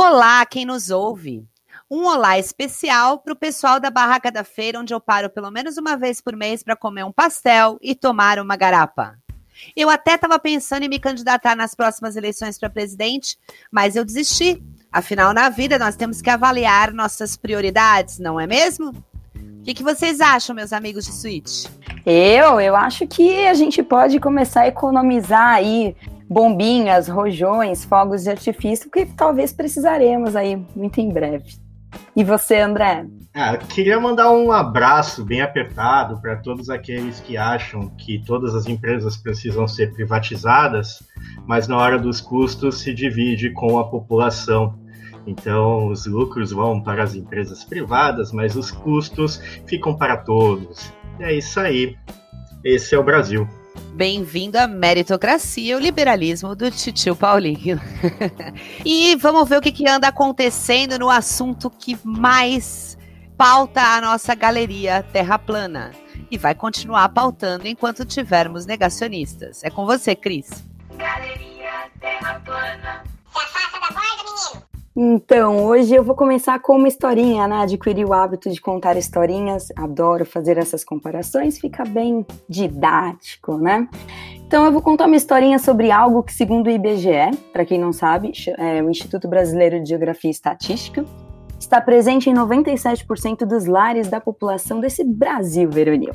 Olá, quem nos ouve. Um olá especial para o pessoal da Barraca da Feira, onde eu paro pelo menos uma vez por mês para comer um pastel e tomar uma garapa. Eu até estava pensando em me candidatar nas próximas eleições para presidente, mas eu desisti. Afinal, na vida, nós temos que avaliar nossas prioridades, não é mesmo? O que, que vocês acham, meus amigos de suíte? Eu, eu acho que a gente pode começar a economizar aí bombinhas, rojões, fogos de artifício, que talvez precisaremos aí muito em breve. E você, André? Ah, queria mandar um abraço bem apertado para todos aqueles que acham que todas as empresas precisam ser privatizadas, mas na hora dos custos se divide com a população. Então, os lucros vão para as empresas privadas, mas os custos ficam para todos. E é isso aí. Esse é o Brasil. Bem-vindo à meritocracia, o liberalismo do titio Paulinho. e vamos ver o que, que anda acontecendo no assunto que mais pauta a nossa galeria Terra Plana. E vai continuar pautando enquanto tivermos negacionistas. É com você, Cris. Galeria Terra Plana. Se afasta da borda, menino. Então, hoje eu vou começar com uma historinha, né? Adquiri o hábito de contar historinhas, adoro fazer essas comparações, fica bem didático, né? Então, eu vou contar uma historinha sobre algo que, segundo o IBGE, para quem não sabe, é o Instituto Brasileiro de Geografia e Estatística, está presente em 97% dos lares da população desse Brasil veronil.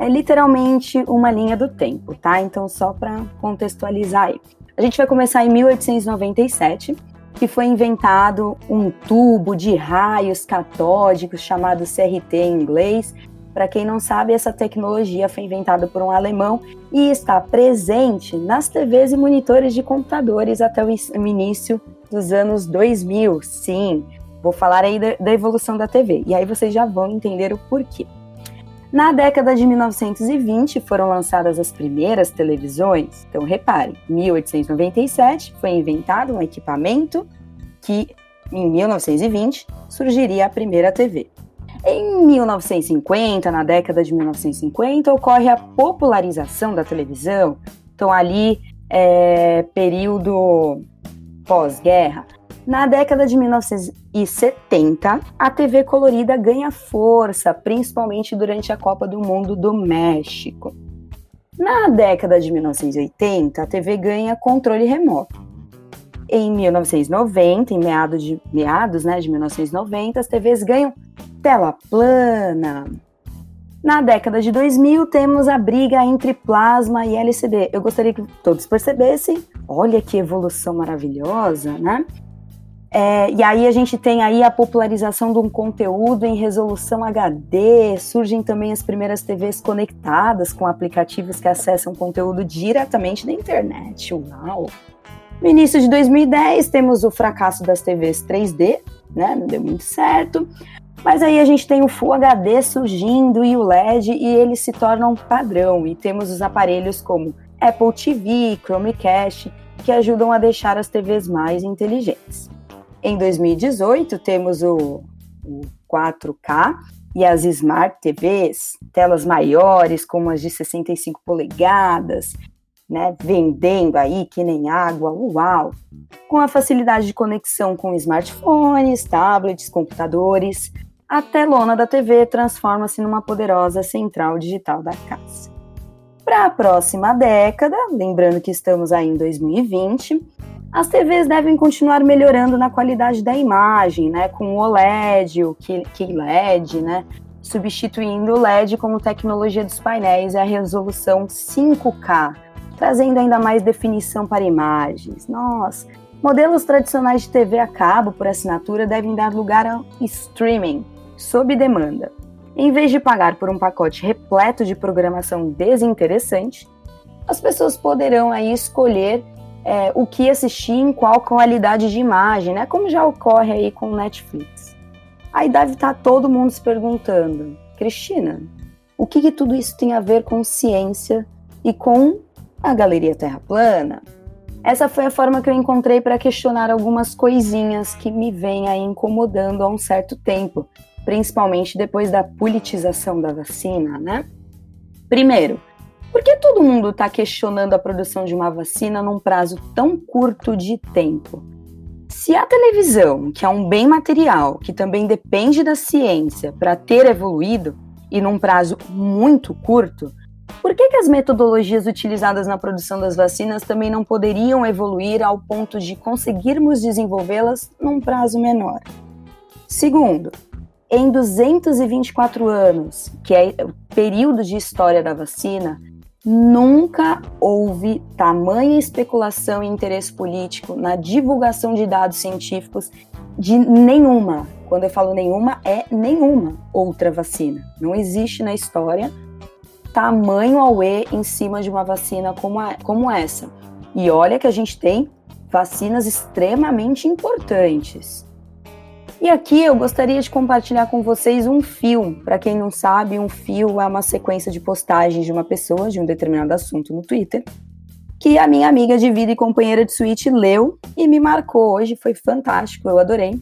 É literalmente uma linha do tempo, tá? Então, só para contextualizar aí. A gente vai começar em 1897 que foi inventado um tubo de raios catódicos chamado CRT em inglês. Para quem não sabe, essa tecnologia foi inventada por um alemão e está presente nas TVs e monitores de computadores até o início dos anos 2000. Sim, vou falar aí da, evolução da TV e aí vocês já vão entender o porquê. Na década de 1920 foram lançadas as primeiras televisões. Então reparem, 1897 foi inventado um equipamento que em 1920 surgiria a primeira TV. Em 1950, na década de 1950, ocorre a popularização da televisão. Então ali é período pós-guerra. Na década de 1970, a TV colorida ganha força, principalmente durante a Copa do Mundo do México. Na década de 1980, a TV ganha controle remoto. Em 1990, em meados de, meados, né, de 1990, as TVs ganham tela plana. Na década de 2000, temos a briga entre plasma e LCD. Eu gostaria que todos percebessem, olha que evolução maravilhosa, né? É, e aí a gente tem aí a popularização de um conteúdo em resolução HD, surgem também as primeiras TVs conectadas com aplicativos que acessam conteúdo diretamente da internet. Uau! No início de 2010 temos o fracasso das TVs 3D, né? Não deu muito certo. Mas aí a gente tem o Full HD surgindo e o LED e eles se tornam padrão. E temos os aparelhos como Apple TV, Chromecast, que ajudam a deixar as TVs mais inteligentes. Em 2018, temos o, o 4K e as Smart TVs, telas maiores, como as de 65 polegadas, né, vendendo aí que nem água, uau! Com a facilidade de conexão com smartphones, tablets, computadores, a telona da TV transforma-se numa poderosa central digital da casa. Para a próxima década, lembrando que estamos aí em 2020, as TVs devem continuar melhorando na qualidade da imagem, né, com o OLED, o QLED, né, substituindo o LED como tecnologia dos painéis e a resolução 5K, trazendo ainda mais definição para imagens. Nossa, modelos tradicionais de TV a cabo por assinatura devem dar lugar ao streaming, sob demanda. Em vez de pagar por um pacote repleto de programação desinteressante, as pessoas poderão aí escolher é, o que assistir em qual qualidade de imagem, né? Como já ocorre aí com o Netflix. Aí deve estar tá todo mundo se perguntando, Cristina, o que, que tudo isso tem a ver com ciência e com a Galeria Terra Plana? Essa foi a forma que eu encontrei para questionar algumas coisinhas que me vêm aí incomodando há um certo tempo, principalmente depois da politização da vacina, né? Primeiro, por que todo mundo está questionando a produção de uma vacina num prazo tão curto de tempo? Se a televisão, que é um bem material, que também depende da ciência para ter evoluído, e num prazo muito curto, por que, que as metodologias utilizadas na produção das vacinas também não poderiam evoluir ao ponto de conseguirmos desenvolvê-las num prazo menor? Segundo, em 224 anos, que é o período de história da vacina, nunca houve tamanha especulação e interesse político na divulgação de dados científicos de nenhuma. Quando eu falo nenhuma, é nenhuma outra vacina. Não existe na história tamanho auê em cima de uma vacina como, a, como essa. E olha que a gente tem vacinas extremamente importantes. E aqui eu gostaria de compartilhar com vocês um fio. Para quem não sabe, um fio é uma sequência de postagens de uma pessoa de um determinado assunto no Twitter, que a minha amiga de vida e companheira de suíte leu e me marcou hoje. Foi fantástico, eu adorei.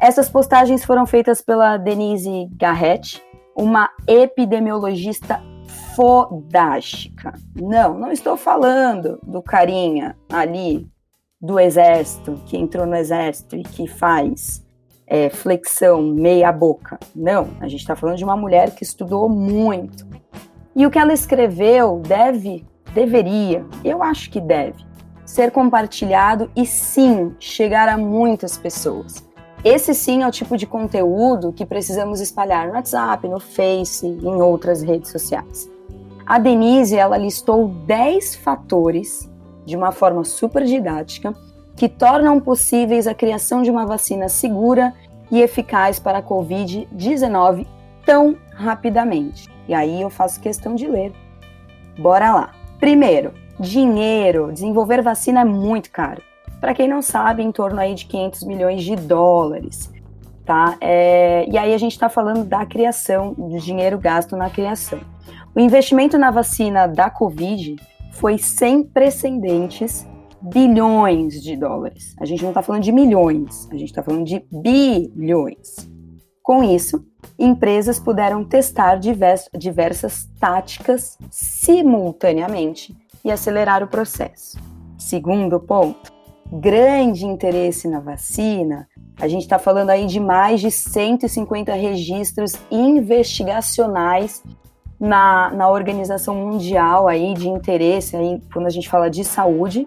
Essas postagens foram feitas pela Denise Garrett, uma epidemiologista fodástica. Não, não estou falando do carinha ali do exército, que entrou no exército e que faz é, flexão meia boca. Não, a gente está falando de uma mulher que estudou muito. E o que ela escreveu deve, deveria, eu acho que deve, ser compartilhado e sim chegar a muitas pessoas. Esse sim é o tipo de conteúdo que precisamos espalhar no WhatsApp, no Face em outras redes sociais. A Denise, ela listou 10 fatores de uma forma super didática que tornam possíveis a criação de uma vacina segura e eficaz para a Covid-19 tão rapidamente. E aí eu faço questão de ler. Bora lá. Primeiro, dinheiro. Desenvolver vacina é muito caro. Para quem não sabe, em torno aí de 500 milhões de dólares. Tá? É... E aí a gente está falando da criação, do dinheiro gasto na criação. O investimento na vacina da Covid foi sem precedentes bilhões de dólares. A gente não está falando de milhões, a gente está falando de bilhões. Com isso, empresas puderam testar diversas táticas simultaneamente e acelerar o processo. Segundo ponto, grande interesse na vacina. A gente está falando aí de mais de 150 registros investigacionais na, na Organização Mundial aí de interesse aí quando a gente fala de saúde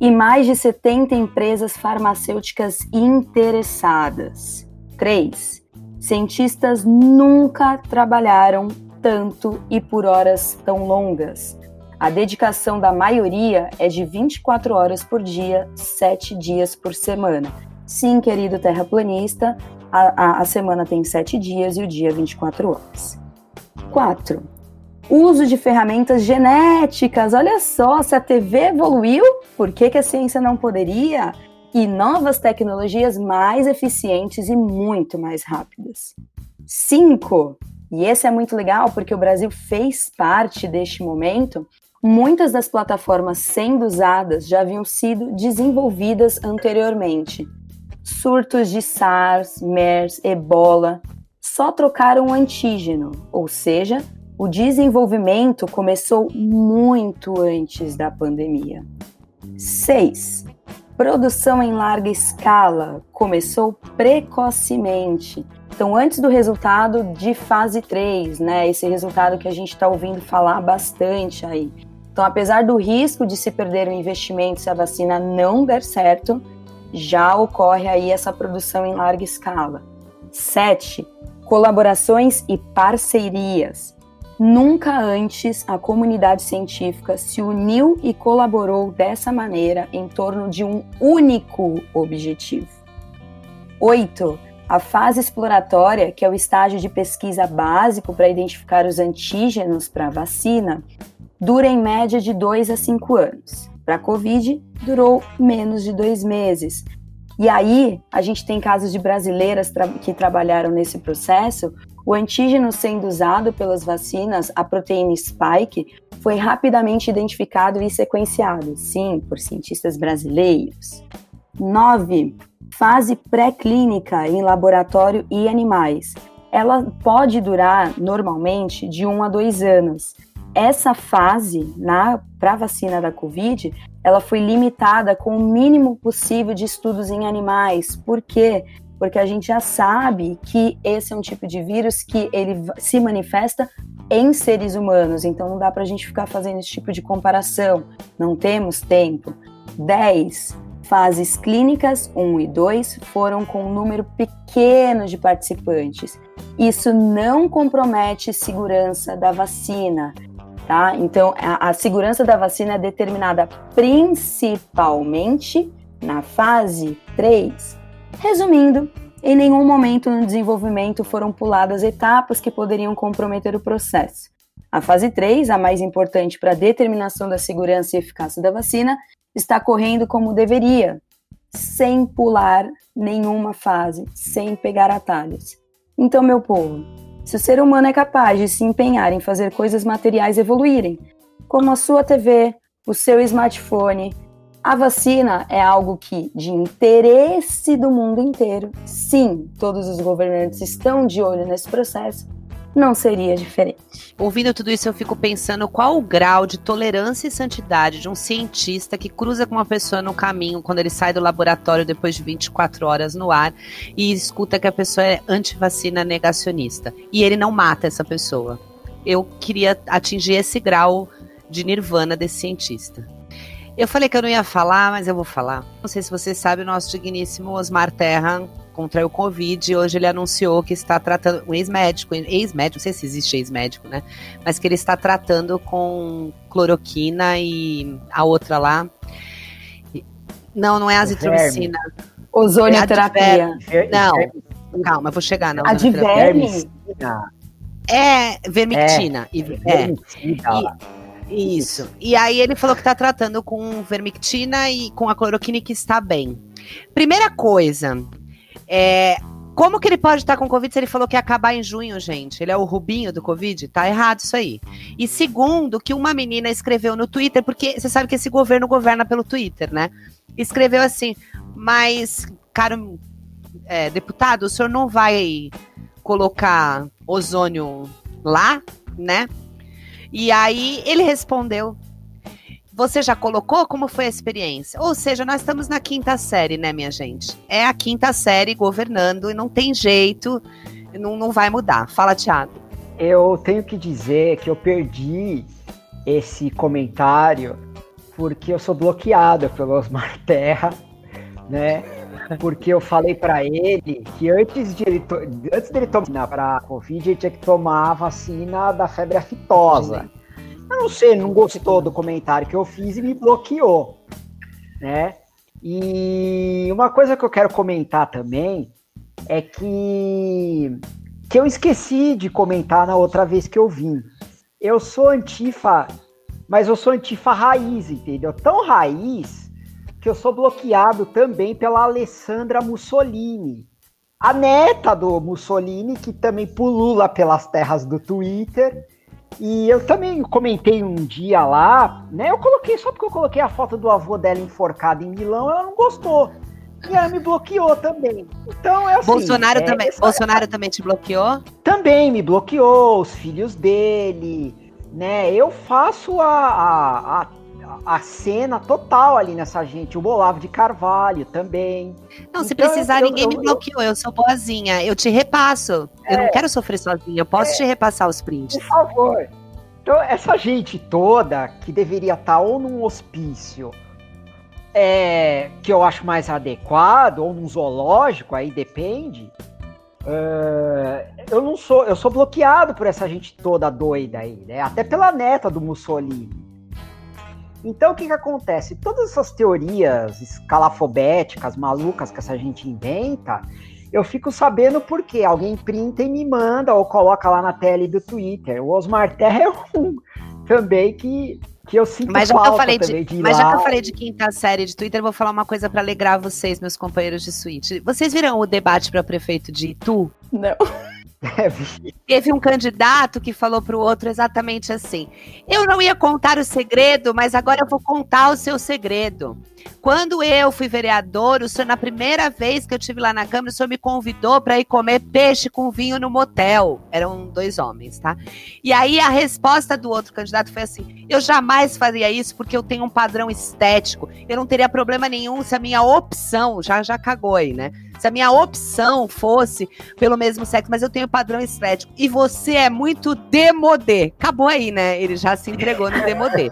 e mais de 70 empresas farmacêuticas interessadas. 3. Cientistas nunca trabalharam tanto e por horas tão longas. A dedicação da maioria é de 24 horas por dia, 7 dias por semana. Sim, querido terraplanista, a, a, a semana tem 7 dias e o dia 24 horas. 4 uso de ferramentas genéticas. Olha só, se a TV evoluiu, por que, que a ciência não poderia? E novas tecnologias mais eficientes e muito mais rápidas. 5. E esse é muito legal porque o Brasil fez parte deste momento. Muitas das plataformas sendo usadas já haviam sido desenvolvidas anteriormente. Surtos de SARS, MERS, Ebola só trocaram o antígeno, ou seja, o desenvolvimento começou muito antes da pandemia. 6. Produção em larga escala começou precocemente. Então, antes do resultado de fase 3, né? Esse resultado que a gente está ouvindo falar bastante aí. Então, apesar do risco de se perder o investimento se a vacina não der certo, já ocorre aí essa produção em larga escala. 7. Colaborações e parcerias. Nunca antes a comunidade científica se uniu e colaborou dessa maneira em torno de um único objetivo. 8. A fase exploratória, que é o estágio de pesquisa básico para identificar os antígenos para a vacina, dura em média de 2 a 5 anos. Para a Covid, durou menos de dois meses. E aí, a gente tem casos de brasileiras tra que trabalharam nesse processo o antígeno sendo usado pelas vacinas, a proteína spike, foi rapidamente identificado e sequenciado, sim, por cientistas brasileiros. 9. Fase pré-clínica em laboratório e animais. Ela pode durar normalmente de 1 um a 2 anos. essa fase para a vacina da Covid, ela foi limitada com o mínimo possível de estudos em animais. Por quê? Porque a gente já sabe que esse é um tipo de vírus que ele se manifesta em seres humanos, então não dá para a gente ficar fazendo esse tipo de comparação. Não temos tempo. 10 fases clínicas 1 e 2 foram com um número pequeno de participantes. Isso não compromete segurança da vacina, tá? Então, a, a segurança da vacina é determinada principalmente na fase 3. Resumindo, em nenhum momento no desenvolvimento foram puladas etapas que poderiam comprometer o processo. A fase 3, a mais importante para a determinação da segurança e eficácia da vacina, está correndo como deveria, sem pular nenhuma fase, sem pegar atalhos. Então, meu povo, se o ser humano é capaz de se empenhar em fazer coisas materiais evoluírem, como a sua TV, o seu smartphone, a vacina é algo que, de interesse do mundo inteiro, sim, todos os governantes estão de olho nesse processo, não seria diferente. Ouvindo tudo isso, eu fico pensando qual o grau de tolerância e santidade de um cientista que cruza com uma pessoa no caminho quando ele sai do laboratório depois de 24 horas no ar e escuta que a pessoa é antivacina negacionista. E ele não mata essa pessoa. Eu queria atingir esse grau de nirvana desse cientista. Eu falei que eu não ia falar, mas eu vou falar. Não sei se você sabe, o nosso digníssimo Osmar Terra contraiu Covid e hoje ele anunciou que está tratando, um ex-médico, ex-médico, não sei se existe ex-médico, né? Mas que ele está tratando com cloroquina e a outra lá. Não, não é azitromicina. Ozonioterapia. É não, calma, vou chegar na Adverme. É, vermictina. É, é. E, isso. E aí ele falou que está tratando com vermictina e com a cloroquina que está bem. Primeira coisa, é, como que ele pode estar com Covid se ele falou que ia acabar em junho, gente? Ele é o Rubinho do Covid? Tá errado isso aí. E segundo, que uma menina escreveu no Twitter, porque você sabe que esse governo governa pelo Twitter, né? Escreveu assim, mas, caro é, deputado, o senhor não vai colocar ozônio lá, né? E aí ele respondeu: você já colocou? Como foi a experiência? Ou seja, nós estamos na quinta série, né, minha gente? É a quinta série governando e não tem jeito, não, não vai mudar. Fala, Thiago. Eu tenho que dizer que eu perdi esse comentário porque eu sou bloqueado pelo Osmar Terra, né? Porque eu falei para ele que antes de ele antes dele tomar para Covid, ele tinha que tomar a vacina da febre aftosa. Eu não sei, não gostou do comentário que eu fiz e me bloqueou, né? E uma coisa que eu quero comentar também é que que eu esqueci de comentar na outra vez que eu vim. Eu sou antifa, mas eu sou antifa raiz, entendeu? Tão raiz que eu sou bloqueado também pela Alessandra Mussolini, a neta do Mussolini, que também pulula pelas terras do Twitter e eu também comentei um dia lá, né? Eu coloquei, só porque eu coloquei a foto do avô dela enforcado em Milão, ela não gostou. E ela me bloqueou também. Então é assim. Bolsonaro, é, também, essa... Bolsonaro também te bloqueou? Também me bloqueou, os filhos dele, né? Eu faço a, a, a a cena total ali nessa gente. O Olavo de Carvalho também. Não, se então, precisar, eu, ninguém eu, me bloqueou. Eu sou boazinha. Eu te repasso. É, eu não quero sofrer sozinha. Eu posso é, te repassar os prints. Por favor. Então, essa gente toda que deveria estar ou num hospício é, que eu acho mais adequado, ou num zoológico, aí depende. Uh, eu não sou, eu sou bloqueado por essa gente toda doida aí, né? Até pela neta do Mussolini. Então, o que, que acontece? Todas essas teorias escalafobéticas, malucas que essa gente inventa, eu fico sabendo porque alguém printa e me manda ou coloca lá na tela do Twitter. O Osmar Terra é um também que, que eu sinto mas já que eu falei de, de Mas lá. já que eu falei de quinta série de Twitter, eu vou falar uma coisa para alegrar vocês, meus companheiros de suíte. Vocês viram o debate para prefeito de Itu? Não. Teve um candidato que falou para o outro exatamente assim: Eu não ia contar o segredo, mas agora eu vou contar o seu segredo. Quando eu fui vereador, o senhor, na primeira vez que eu tive lá na Câmara, o senhor me convidou para ir comer peixe com vinho no motel. Eram dois homens, tá? E aí a resposta do outro candidato foi assim: eu jamais faria isso porque eu tenho um padrão estético. Eu não teria problema nenhum se a minha opção, já, já cagou aí, né? Se a minha opção fosse pelo mesmo sexo, mas eu tenho padrão estético. E você é muito demodê. Acabou aí, né? Ele já se entregou no demodê.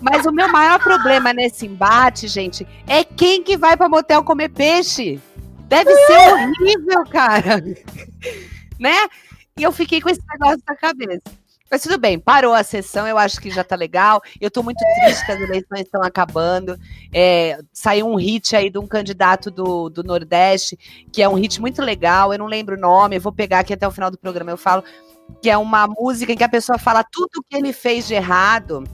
Mas o meu maior problema nesse embate, gente, é quem que vai para motel comer peixe. Deve ser horrível, cara. né? E eu fiquei com esse negócio na cabeça. Mas tudo bem, parou a sessão, eu acho que já tá legal. Eu tô muito triste que as eleições estão acabando. É, saiu um hit aí de um candidato do, do Nordeste, que é um hit muito legal, eu não lembro o nome, eu vou pegar aqui até o final do programa, eu falo, que é uma música em que a pessoa fala tudo o que ele fez de errado.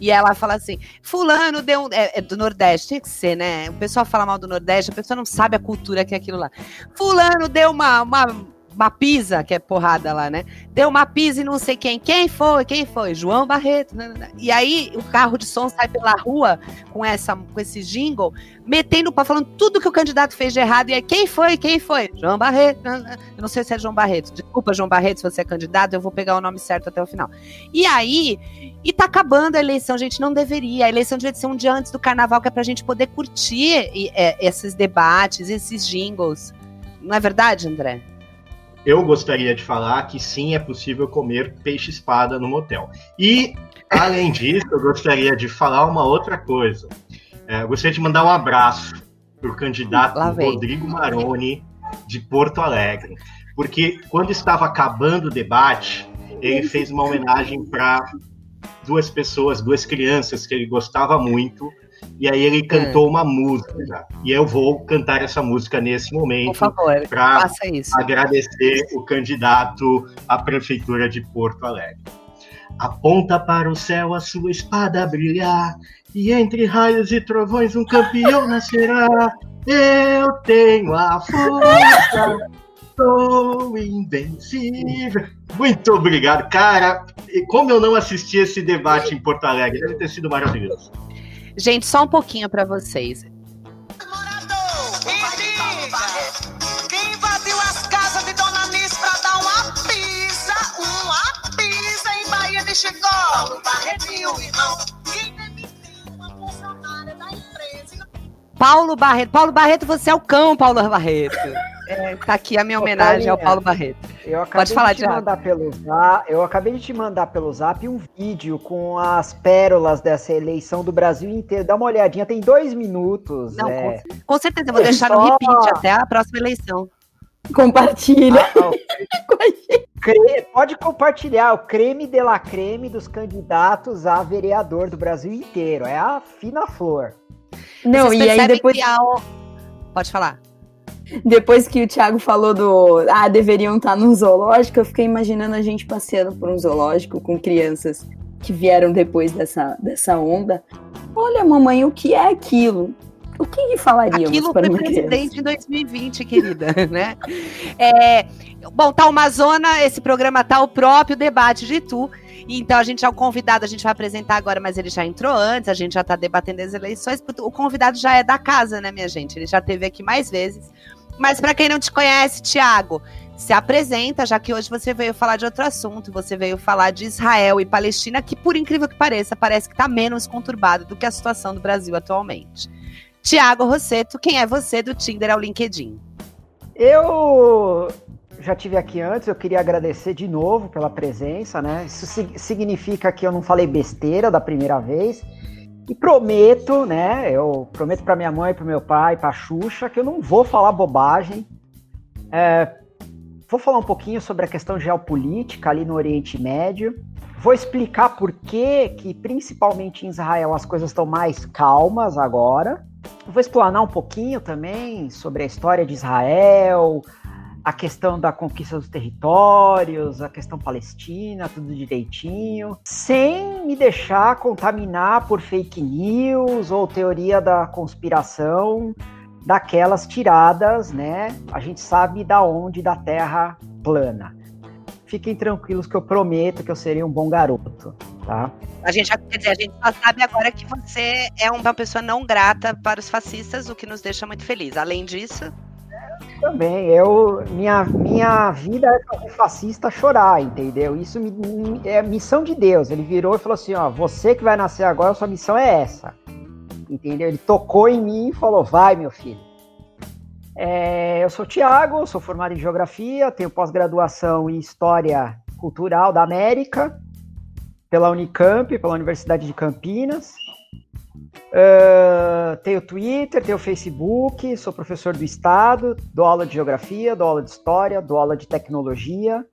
E ela fala assim: Fulano deu. É, é, do Nordeste, tinha que ser, né? O pessoal fala mal do Nordeste, a pessoa não sabe a cultura que é aquilo lá. Fulano deu uma, uma uma pisa, que é porrada lá, né? Deu uma pisa e não sei quem. Quem foi? Quem foi? João Barreto. Né, né, né. E aí o carro de som sai pela rua com, essa, com esse jingle, metendo para falando tudo que o candidato fez de errado. E aí, quem foi? Quem foi? João Barreto. Eu não sei se é João Barreto. Desculpa, João Barreto, se você é candidato, eu vou pegar o nome certo até o final. E aí, e tá acabando a eleição, gente. Não deveria. A eleição devia ser um dia antes do carnaval, que é pra gente poder curtir é, esses debates, esses jingles. Não é verdade, André? Eu gostaria de falar que sim, é possível comer peixe-espada no motel. E, além disso, eu gostaria de falar uma outra coisa. É, gostaria de mandar um abraço para o candidato Rodrigo Maroni, de Porto Alegre. Porque quando estava acabando o debate, ele fez uma homenagem para duas pessoas, duas crianças que ele gostava muito, e aí ele cantou é. uma música. E eu vou cantar essa música nesse momento para agradecer o candidato à prefeitura de Porto Alegre. Aponta para o céu a sua espada brilhar, e entre raios e trovões um campeão nascerá. Eu tenho a força, sou invencível. Muito obrigado, cara. E como eu não assisti esse debate em Porto Alegre, deve ter sido maravilhoso. Gente, só um pouquinho para vocês. Quem invadiu as casas de Dona Nis pra dar uma pisa, uma pisa em Bahia de Chicó? Paulo Barreto, irmão. Quem demitiu uma funcionária da empresa? Paulo Barreto. Paulo Barreto, você é o cão, Paulo Barreto. É, tá aqui a minha homenagem ao Paulo Barreto. Eu acabei Pode falar, de te mandar pelo zap, Eu acabei de te mandar pelo zap um vídeo com as pérolas dessa eleição do Brasil inteiro. Dá uma olhadinha, tem dois minutos. Não, é... com, com, certeza, eu vou deixar Só... no repeat até a próxima eleição. Compartilha. Ah, pode compartilhar o creme de la creme dos candidatos a vereador do Brasil inteiro. É a fina flor. Não, Vocês e aí depois. A... Pode falar. Depois que o Thiago falou do. Ah, deveriam estar num zoológico, eu fiquei imaginando a gente passeando por um zoológico com crianças que vieram depois dessa, dessa onda. Olha, mamãe, o que é aquilo? O que falaríamos Aquilo para foi presidente em 2020, querida, né? É, bom, tá uma zona, esse programa tá o próprio debate de tu. Então a gente já é o convidado, a gente vai apresentar agora, mas ele já entrou antes, a gente já tá debatendo as eleições. O convidado já é da casa, né, minha gente? Ele já teve aqui mais vezes. Mas para quem não te conhece, Tiago, se apresenta, já que hoje você veio falar de outro assunto, você veio falar de Israel e Palestina, que por incrível que pareça, parece que está menos conturbado do que a situação do Brasil atualmente. Tiago Rosseto, quem é você do Tinder ao LinkedIn? Eu já tive aqui antes, eu queria agradecer de novo pela presença, né? Isso significa que eu não falei besteira da primeira vez. E prometo, né? Eu prometo para minha mãe, para meu pai, para Xuxa, que eu não vou falar bobagem. É, vou falar um pouquinho sobre a questão geopolítica ali no Oriente Médio. Vou explicar por que, que principalmente em Israel, as coisas estão mais calmas agora. Vou explanar um pouquinho também sobre a história de Israel, a questão da conquista dos territórios, a questão palestina, tudo direitinho, sem me deixar contaminar por fake news ou teoria da conspiração daquelas tiradas, né? A gente sabe da onde da Terra plana. Fiquem tranquilos que eu prometo que eu serei um bom garoto, tá? A gente, quer dizer, a gente só sabe agora que você é uma pessoa não grata para os fascistas, o que nos deixa muito feliz. Além disso, também. Eu, minha, minha vida é fazer fascista chorar, entendeu? Isso me, me, é missão de Deus. Ele virou e falou assim: ó, você que vai nascer agora, sua missão é essa. Entendeu? Ele tocou em mim e falou: vai, meu filho. É, eu sou Tiago, sou formado em Geografia, tenho pós-graduação em História Cultural da América pela Unicamp, pela Universidade de Campinas. Uh, tenho Twitter, tenho Facebook, sou professor do Estado, dou aula de Geografia, dou aula de História, dou aula de Tecnologia,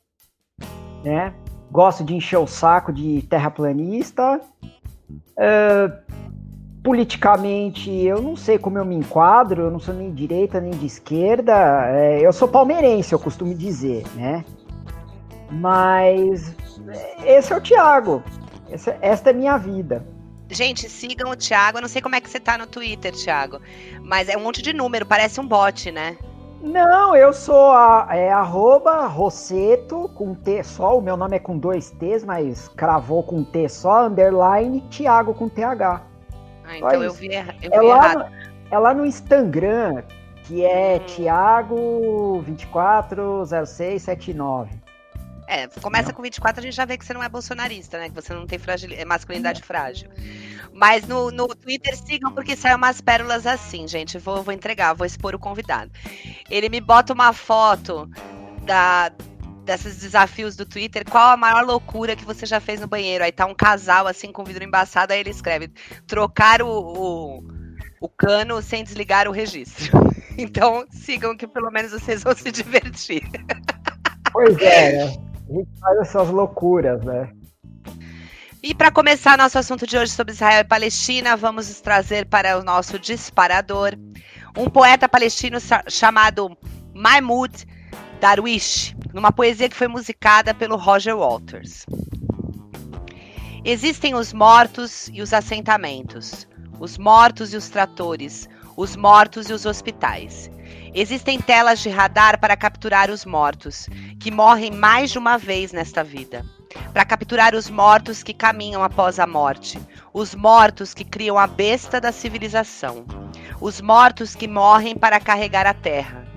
né? Gosto de encher o saco de terraplanista. Uh, politicamente, eu não sei como eu me enquadro, eu não sou nem direita nem de esquerda, é, eu sou palmeirense, eu costumo dizer, né? Mas esse é o Thiago, essa, esta é minha vida. Gente, sigam o Thiago. Eu não sei como é que você tá no Twitter, Thiago. Mas é um monte de número, parece um bot, né? Não, eu sou a, é, arroba Rosseto com T só. O meu nome é com dois T's, mas cravou com T só, underline, Thiago com TH. Ah, então eu vi, eu vi é lá, errado. É lá no Instagram, que é hum. Thiago240679. É, começa não. com 24, a gente já vê que você não é bolsonarista, né? Que você não tem fragil... É masculinidade frágil. Mas no, no Twitter sigam, porque saem umas pérolas assim, gente. Vou, vou entregar, vou expor o convidado. Ele me bota uma foto da, desses desafios do Twitter, qual a maior loucura que você já fez no banheiro? Aí tá um casal assim com vidro embaçado, aí ele escreve: trocar o, o, o cano sem desligar o registro. Então sigam que pelo menos vocês vão se divertir. Pois é, né? A gente faz essas loucuras, né? E para começar nosso assunto de hoje sobre Israel e Palestina, vamos trazer para o nosso disparador um poeta palestino chamado Mahmoud Darwish, numa poesia que foi musicada pelo Roger Walters. Existem os mortos e os assentamentos, os mortos e os tratores, os mortos e os hospitais. Existem telas de radar para capturar os mortos, que morrem mais de uma vez nesta vida. Para capturar os mortos que caminham após a morte. Os mortos que criam a besta da civilização. Os mortos que morrem para carregar a terra.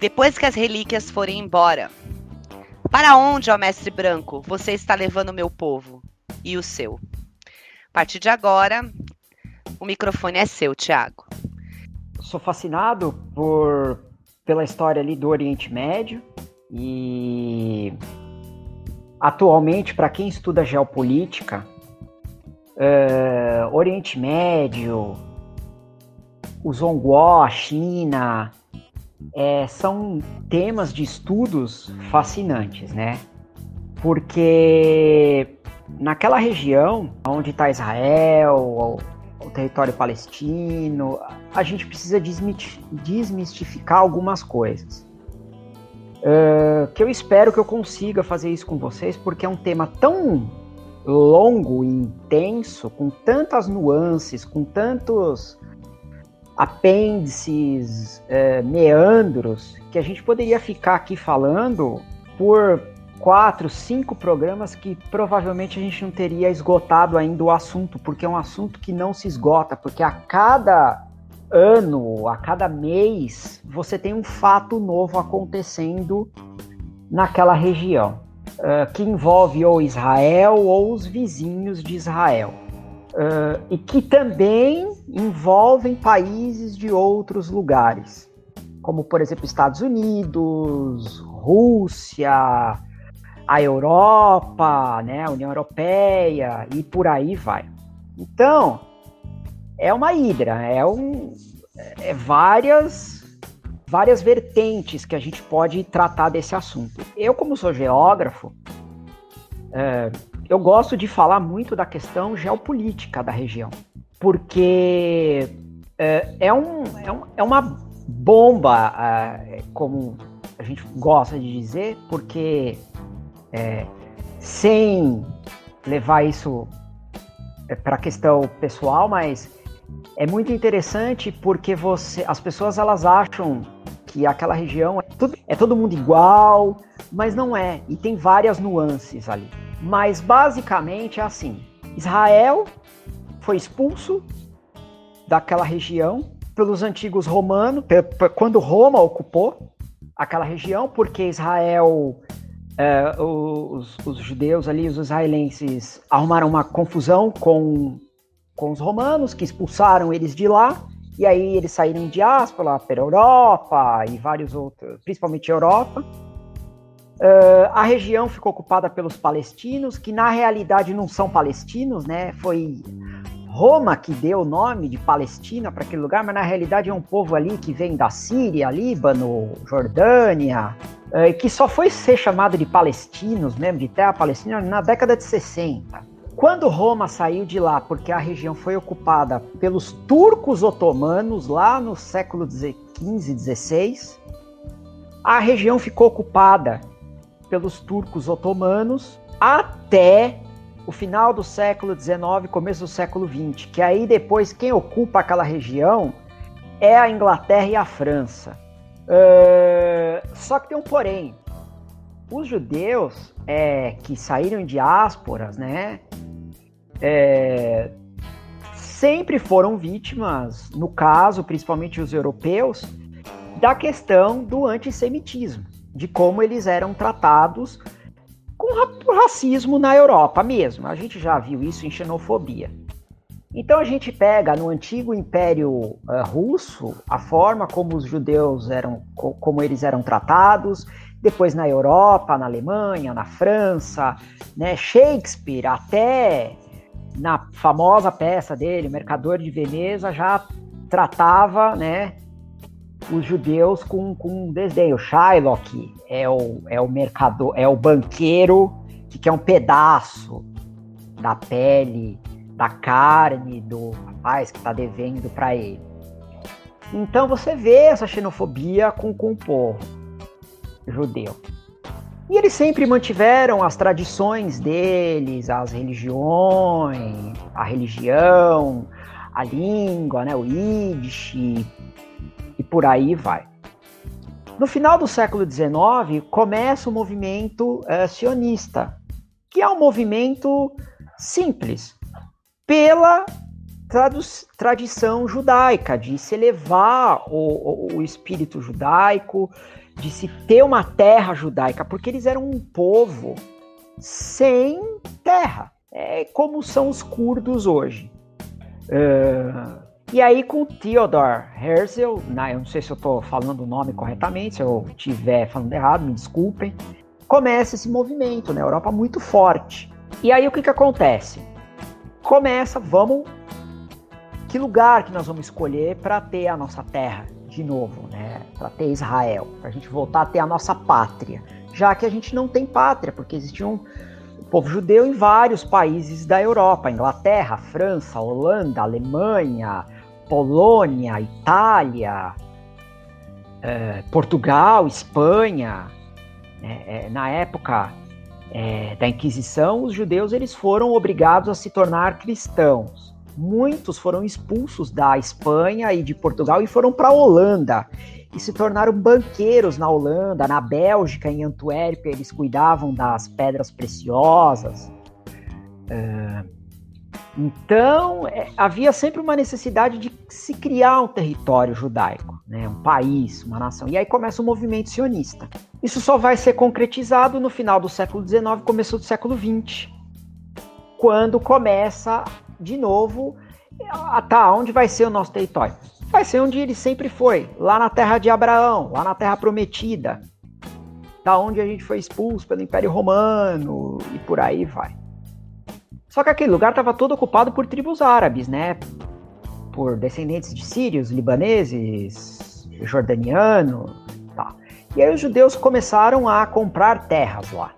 Depois que as relíquias forem embora. Para onde, ó mestre branco, você está levando meu povo? E o seu? A partir de agora, o microfone é seu, Tiago sou fascinado por pela história ali do Oriente Médio e atualmente para quem estuda geopolítica, uh, Oriente Médio, o Zhongguo, a China, é, são temas de estudos fascinantes, né? Porque naquela região onde está Israel, território palestino, a gente precisa desmistificar algumas coisas. Uh, que eu espero que eu consiga fazer isso com vocês, porque é um tema tão longo e intenso, com tantas nuances, com tantos apêndices, uh, meandros, que a gente poderia ficar aqui falando por quatro, cinco programas que provavelmente a gente não teria esgotado ainda o assunto, porque é um assunto que não se esgota, porque a cada ano, a cada mês, você tem um fato novo acontecendo naquela região, uh, que envolve ou Israel ou os vizinhos de Israel. Uh, e que também envolvem países de outros lugares, como por exemplo Estados Unidos, Rússia, a Europa, né, a União Europeia e por aí vai. Então, é uma hidra, é, um, é várias várias vertentes que a gente pode tratar desse assunto. Eu, como sou geógrafo, é, eu gosto de falar muito da questão geopolítica da região, porque é, é, um, é, um, é uma bomba, é, como a gente gosta de dizer, porque é, sem levar isso é, para a questão pessoal, mas é muito interessante porque você, as pessoas elas acham que aquela região é tudo, é todo mundo igual, mas não é. E tem várias nuances ali. Mas basicamente é assim: Israel foi expulso daquela região pelos antigos romanos, quando Roma ocupou aquela região, porque Israel, é, os, os, judeus ali, os israelenses, arrumaram uma confusão com, com os romanos, que expulsaram eles de lá, e aí eles saíram em diáspora pela Europa e vários outros, principalmente Europa. Uh, a região ficou ocupada pelos palestinos, que na realidade não são palestinos, né? Foi Roma que deu o nome de Palestina para aquele lugar, mas na realidade é um povo ali que vem da Síria, Líbano, Jordânia, uh, que só foi ser chamado de palestinos mesmo, de terra palestina, na década de 60. Quando Roma saiu de lá, porque a região foi ocupada pelos turcos otomanos lá no século XV, XVI, a região ficou ocupada pelos turcos otomanos até o final do século XIX, começo do século XX, que aí depois quem ocupa aquela região é a Inglaterra e a França. Uh, só que tem um porém. Os judeus é, que saíram em diásporas, né, é, sempre foram vítimas, no caso, principalmente os europeus, da questão do antissemitismo, de como eles eram tratados racismo na Europa mesmo. A gente já viu isso em xenofobia. Então a gente pega no antigo Império uh, Russo a forma como os judeus eram, como eles eram tratados, depois na Europa, na Alemanha, na França, né? Shakespeare até na famosa peça dele, Mercador de Veneza, já tratava, né, os judeus com, com desdém. O Shylock é o, é o mercador, é o banqueiro que quer um pedaço da pele, da carne do rapaz que está devendo para ele. Então você vê essa xenofobia com, com o povo judeu. E eles sempre mantiveram as tradições deles, as religiões, a religião, a língua, né, o Yiddish, por aí vai. No final do século XIX, começa o movimento é, sionista, que é um movimento simples, pela tradição judaica, de se elevar o, o, o espírito judaico, de se ter uma terra judaica, porque eles eram um povo sem terra, é como são os curdos hoje. Uh, e aí com Theodor Herzl, né, eu não sei se eu estou falando o nome corretamente, se eu estiver falando errado, me desculpem, começa esse movimento na Europa muito forte. E aí o que, que acontece? Começa, vamos, que lugar que nós vamos escolher para ter a nossa terra? de novo, né, para ter Israel, para a gente voltar a ter a nossa pátria, já que a gente não tem pátria, porque existia um povo judeu em vários países da Europa, Inglaterra, França, Holanda, Alemanha, Polônia, Itália, é, Portugal, Espanha. Né, é, na época é, da Inquisição, os judeus eles foram obrigados a se tornar cristãos muitos foram expulsos da Espanha e de Portugal e foram para a Holanda e se tornaram banqueiros na Holanda, na Bélgica, em Antuérpia, eles cuidavam das pedras preciosas. Então, é, havia sempre uma necessidade de se criar um território judaico, né, um país, uma nação. E aí começa o movimento sionista. Isso só vai ser concretizado no final do século XIX, começo do século XX, quando começa de novo, ah, tá, onde vai ser o nosso território? Vai ser onde ele sempre foi, lá na terra de Abraão, lá na terra prometida, da onde a gente foi expulso pelo Império Romano e por aí vai. Só que aquele lugar estava todo ocupado por tribos árabes, né? Por descendentes de sírios, libaneses, jordanianos, tá. E aí os judeus começaram a comprar terras lá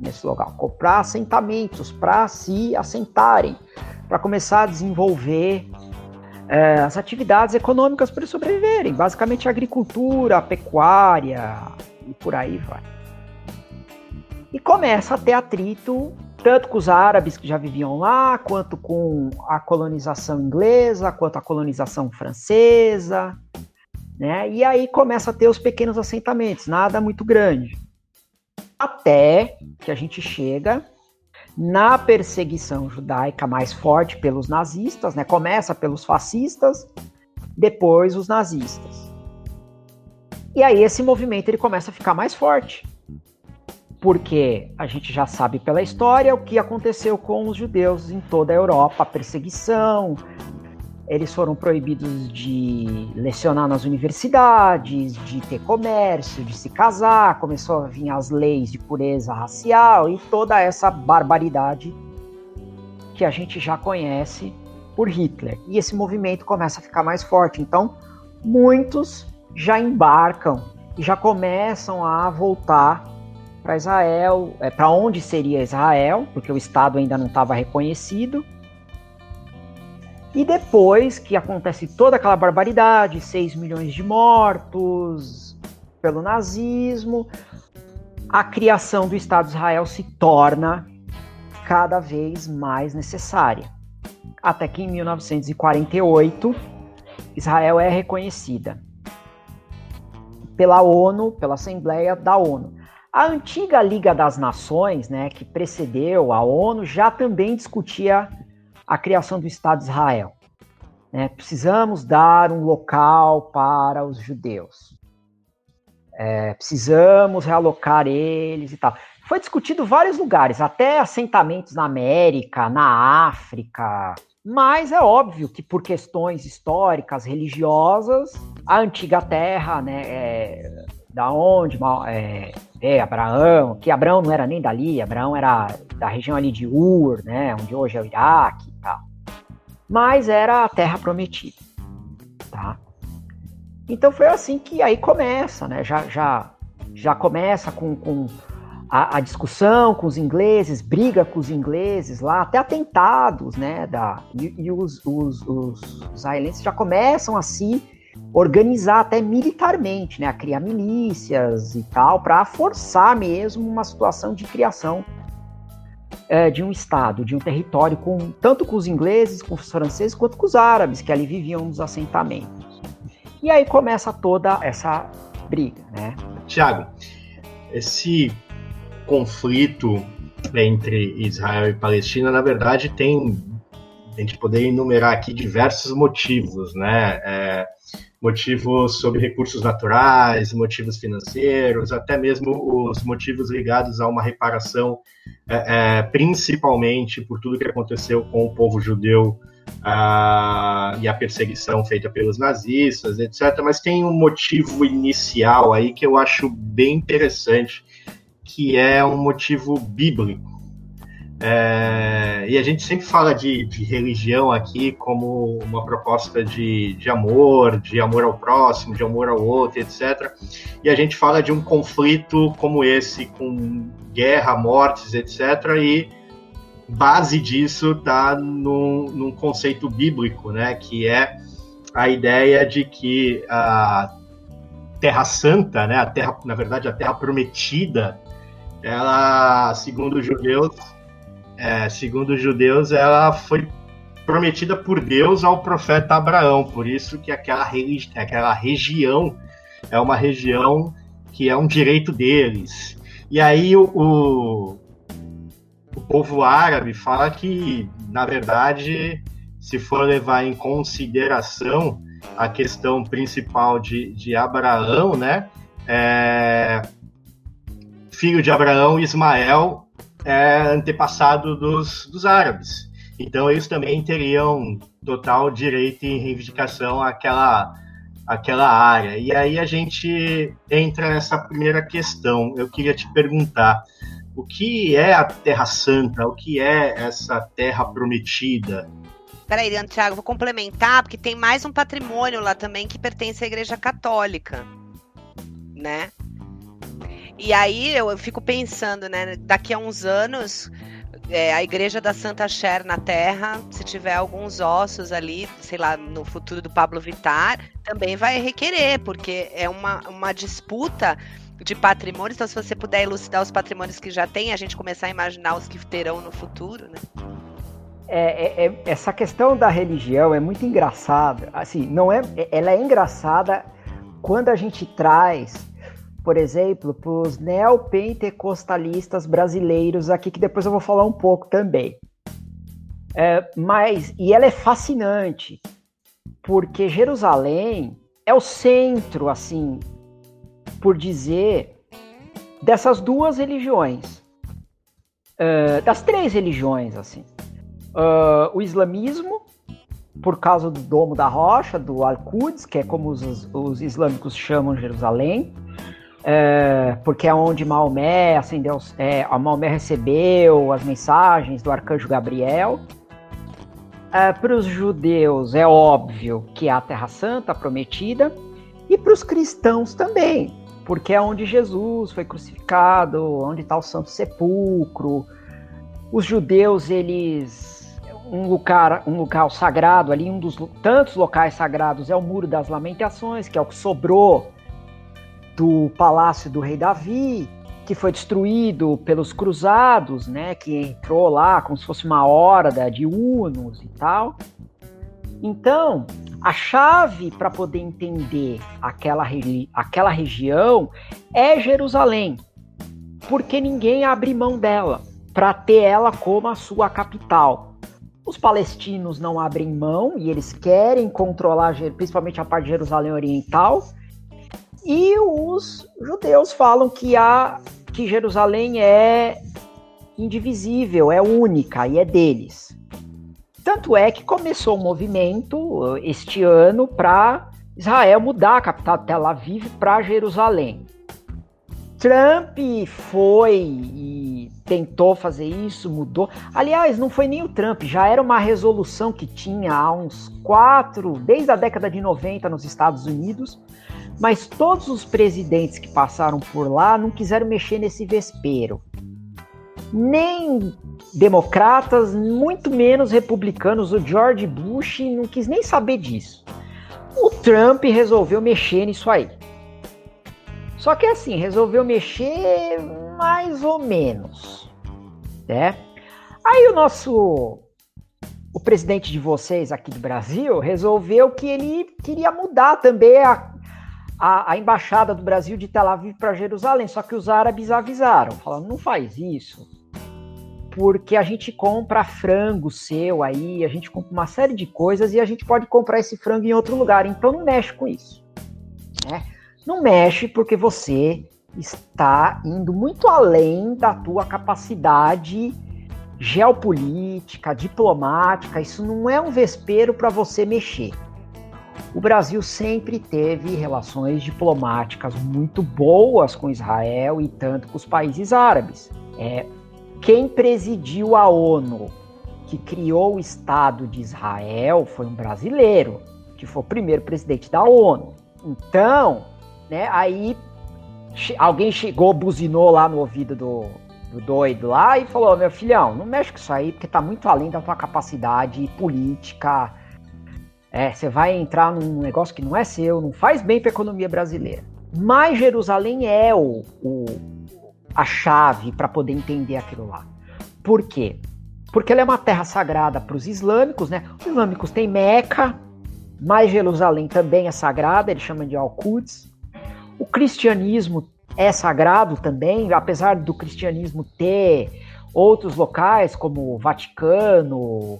nesse local, comprar assentamentos para se assentarem, para começar a desenvolver é, as atividades econômicas para sobreviverem, basicamente agricultura, pecuária e por aí vai. E começa a ter atrito tanto com os árabes que já viviam lá, quanto com a colonização inglesa, quanto a colonização francesa. Né? E aí começa a ter os pequenos assentamentos, nada muito grande. Até que a gente chega na perseguição judaica mais forte pelos nazistas, né? Começa pelos fascistas, depois os nazistas. E aí esse movimento ele começa a ficar mais forte. Porque a gente já sabe pela história o que aconteceu com os judeus em toda a Europa, a perseguição, eles foram proibidos de lecionar nas universidades, de ter comércio, de se casar, começou a vir as leis de pureza racial e toda essa barbaridade que a gente já conhece por Hitler. E esse movimento começa a ficar mais forte. Então, muitos já embarcam e já começam a voltar para Israel, é, para onde seria Israel, porque o Estado ainda não estava reconhecido e depois que acontece toda aquela barbaridade, 6 milhões de mortos pelo nazismo, a criação do Estado de Israel se torna cada vez mais necessária. Até que em 1948, Israel é reconhecida pela ONU, pela Assembleia da ONU. A antiga Liga das Nações, né, que precedeu a ONU, já também discutia a criação do Estado de Israel. Né? Precisamos dar um local para os judeus. É, precisamos realocar eles e tal. Foi discutido vários lugares, até assentamentos na América, na África. Mas é óbvio que por questões históricas, religiosas, a antiga terra, né, é, da onde é, é, Abraão, que Abraão não era nem dali, Abraão era da região ali de Ur, né, onde hoje é o Iraque e tal. Mas era a terra prometida, tá? Então foi assim que aí começa, né? Já, já, já começa com, com a, a, discussão com os ingleses, briga com os ingleses lá, até atentados, né? Da, e, e os, os, os israelenses já começam a se organizar até militarmente, né? A criar milícias e tal, para forçar mesmo uma situação de criação é, de um estado, de um território, com tanto com os ingleses, com os franceses, quanto com os árabes que ali viviam nos assentamentos. E aí começa toda essa briga, né? Tiago, esse conflito entre Israel e Palestina, na verdade, tem a gente poder enumerar aqui diversos motivos, né? É, motivos sobre recursos naturais, motivos financeiros, até mesmo os motivos ligados a uma reparação, é, é, principalmente por tudo que aconteceu com o povo judeu ah, e a perseguição feita pelos nazistas, etc. Mas tem um motivo inicial aí que eu acho bem interessante, que é um motivo bíblico. É, e a gente sempre fala de, de, religião aqui como uma proposta de, de amor, de amor ao próximo, de amor ao outro, etc. E a gente fala de um conflito como esse, com guerra, mortes, etc. E base disso está num, num conceito bíblico, né? Que é a ideia de que a Terra Santa, né? A Terra, na verdade, a Terra Prometida, ela, segundo os judeus, é, segundo os judeus, ela foi prometida por Deus ao profeta Abraão. Por isso que aquela, aquela região é uma região que é um direito deles. E aí o, o, o povo árabe fala que, na verdade, se for levar em consideração a questão principal de, de Abraão, né? É, filho de Abraão, Ismael, é antepassado dos, dos árabes. Então eles também teriam total direito e reivindicação àquela, àquela área. E aí a gente entra nessa primeira questão. Eu queria te perguntar, o que é a Terra Santa? O que é essa Terra Prometida? Peraí, Tiago, vou complementar, porque tem mais um patrimônio lá também que pertence à Igreja Católica, né? E aí eu, fico pensando, né? Daqui a uns anos, é, a igreja da Santa Cher na Terra, se tiver alguns ossos ali, sei lá, no futuro do Pablo Vittar, também vai requerer, porque é uma, uma disputa de patrimônio. Então, se você puder elucidar os patrimônios que já tem, a gente começar a imaginar os que terão no futuro, né? É, é, é essa questão da religião é muito engraçada. Assim, não é, ela é engraçada quando a gente traz, por exemplo, para os neopentecostalistas brasileiros aqui, que depois eu vou falar um pouco também. É, mas, e ela é fascinante, porque Jerusalém é o centro, assim, por dizer, dessas duas religiões. Uh, das três religiões, assim. Uh, o islamismo, por causa do Domo da Rocha, do Al-Quds, que é como os, os islâmicos chamam Jerusalém, é, porque é onde Maomé acendeu, é, a Maomé recebeu as mensagens do arcanjo Gabriel. É, para os judeus é óbvio que é a Terra Santa prometida, e para os cristãos também, porque é onde Jesus foi crucificado, onde está o Santo Sepulcro. Os judeus eles um lugar, um lugar sagrado ali, um dos tantos locais sagrados é o Muro das Lamentações, que é o que sobrou do palácio do rei Davi, que foi destruído pelos cruzados, né, que entrou lá como se fosse uma horda de hunos e tal. Então, a chave para poder entender aquela, aquela região é Jerusalém, porque ninguém abre mão dela para ter ela como a sua capital. Os palestinos não abrem mão e eles querem controlar principalmente a parte de Jerusalém Oriental. E os judeus falam que a que Jerusalém é indivisível, é única e é deles. Tanto é que começou um movimento este ano para Israel mudar a capital Tel Aviv para Jerusalém. Trump foi e tentou fazer isso, mudou. Aliás, não foi nem o Trump, já era uma resolução que tinha há uns quatro, desde a década de 90 nos Estados Unidos, mas todos os presidentes que passaram por lá não quiseram mexer nesse vespeiro. Nem democratas, muito menos republicanos. O George Bush não quis nem saber disso. O Trump resolveu mexer nisso aí. Só que assim, resolveu mexer mais ou menos, né? Aí o nosso o presidente de vocês aqui do Brasil resolveu que ele queria mudar também a, a, a embaixada do Brasil de Tel Aviv para Jerusalém, só que os árabes avisaram, falando não faz isso, porque a gente compra frango seu aí, a gente compra uma série de coisas e a gente pode comprar esse frango em outro lugar, então não mexe com isso, né? Não mexe porque você está indo muito além da tua capacidade geopolítica, diplomática. Isso não é um vespeiro para você mexer. O Brasil sempre teve relações diplomáticas muito boas com Israel e tanto com os países árabes. É, quem presidiu a ONU, que criou o Estado de Israel, foi um brasileiro, que foi o primeiro presidente da ONU. Então, né? Aí alguém chegou, buzinou lá no ouvido do, do doido lá e falou: meu filhão, não mexe com isso aí, porque tá muito além da tua capacidade política. É, você vai entrar num negócio que não é seu, não faz bem para a economia brasileira. Mas Jerusalém é o, o a chave para poder entender aquilo lá. Por quê? Porque ela é uma terra sagrada para os islâmicos, né? Os islâmicos têm Meca, mas Jerusalém também é sagrada, eles chamam de Al-Quds. O cristianismo é sagrado também, apesar do cristianismo ter outros locais como Vaticano,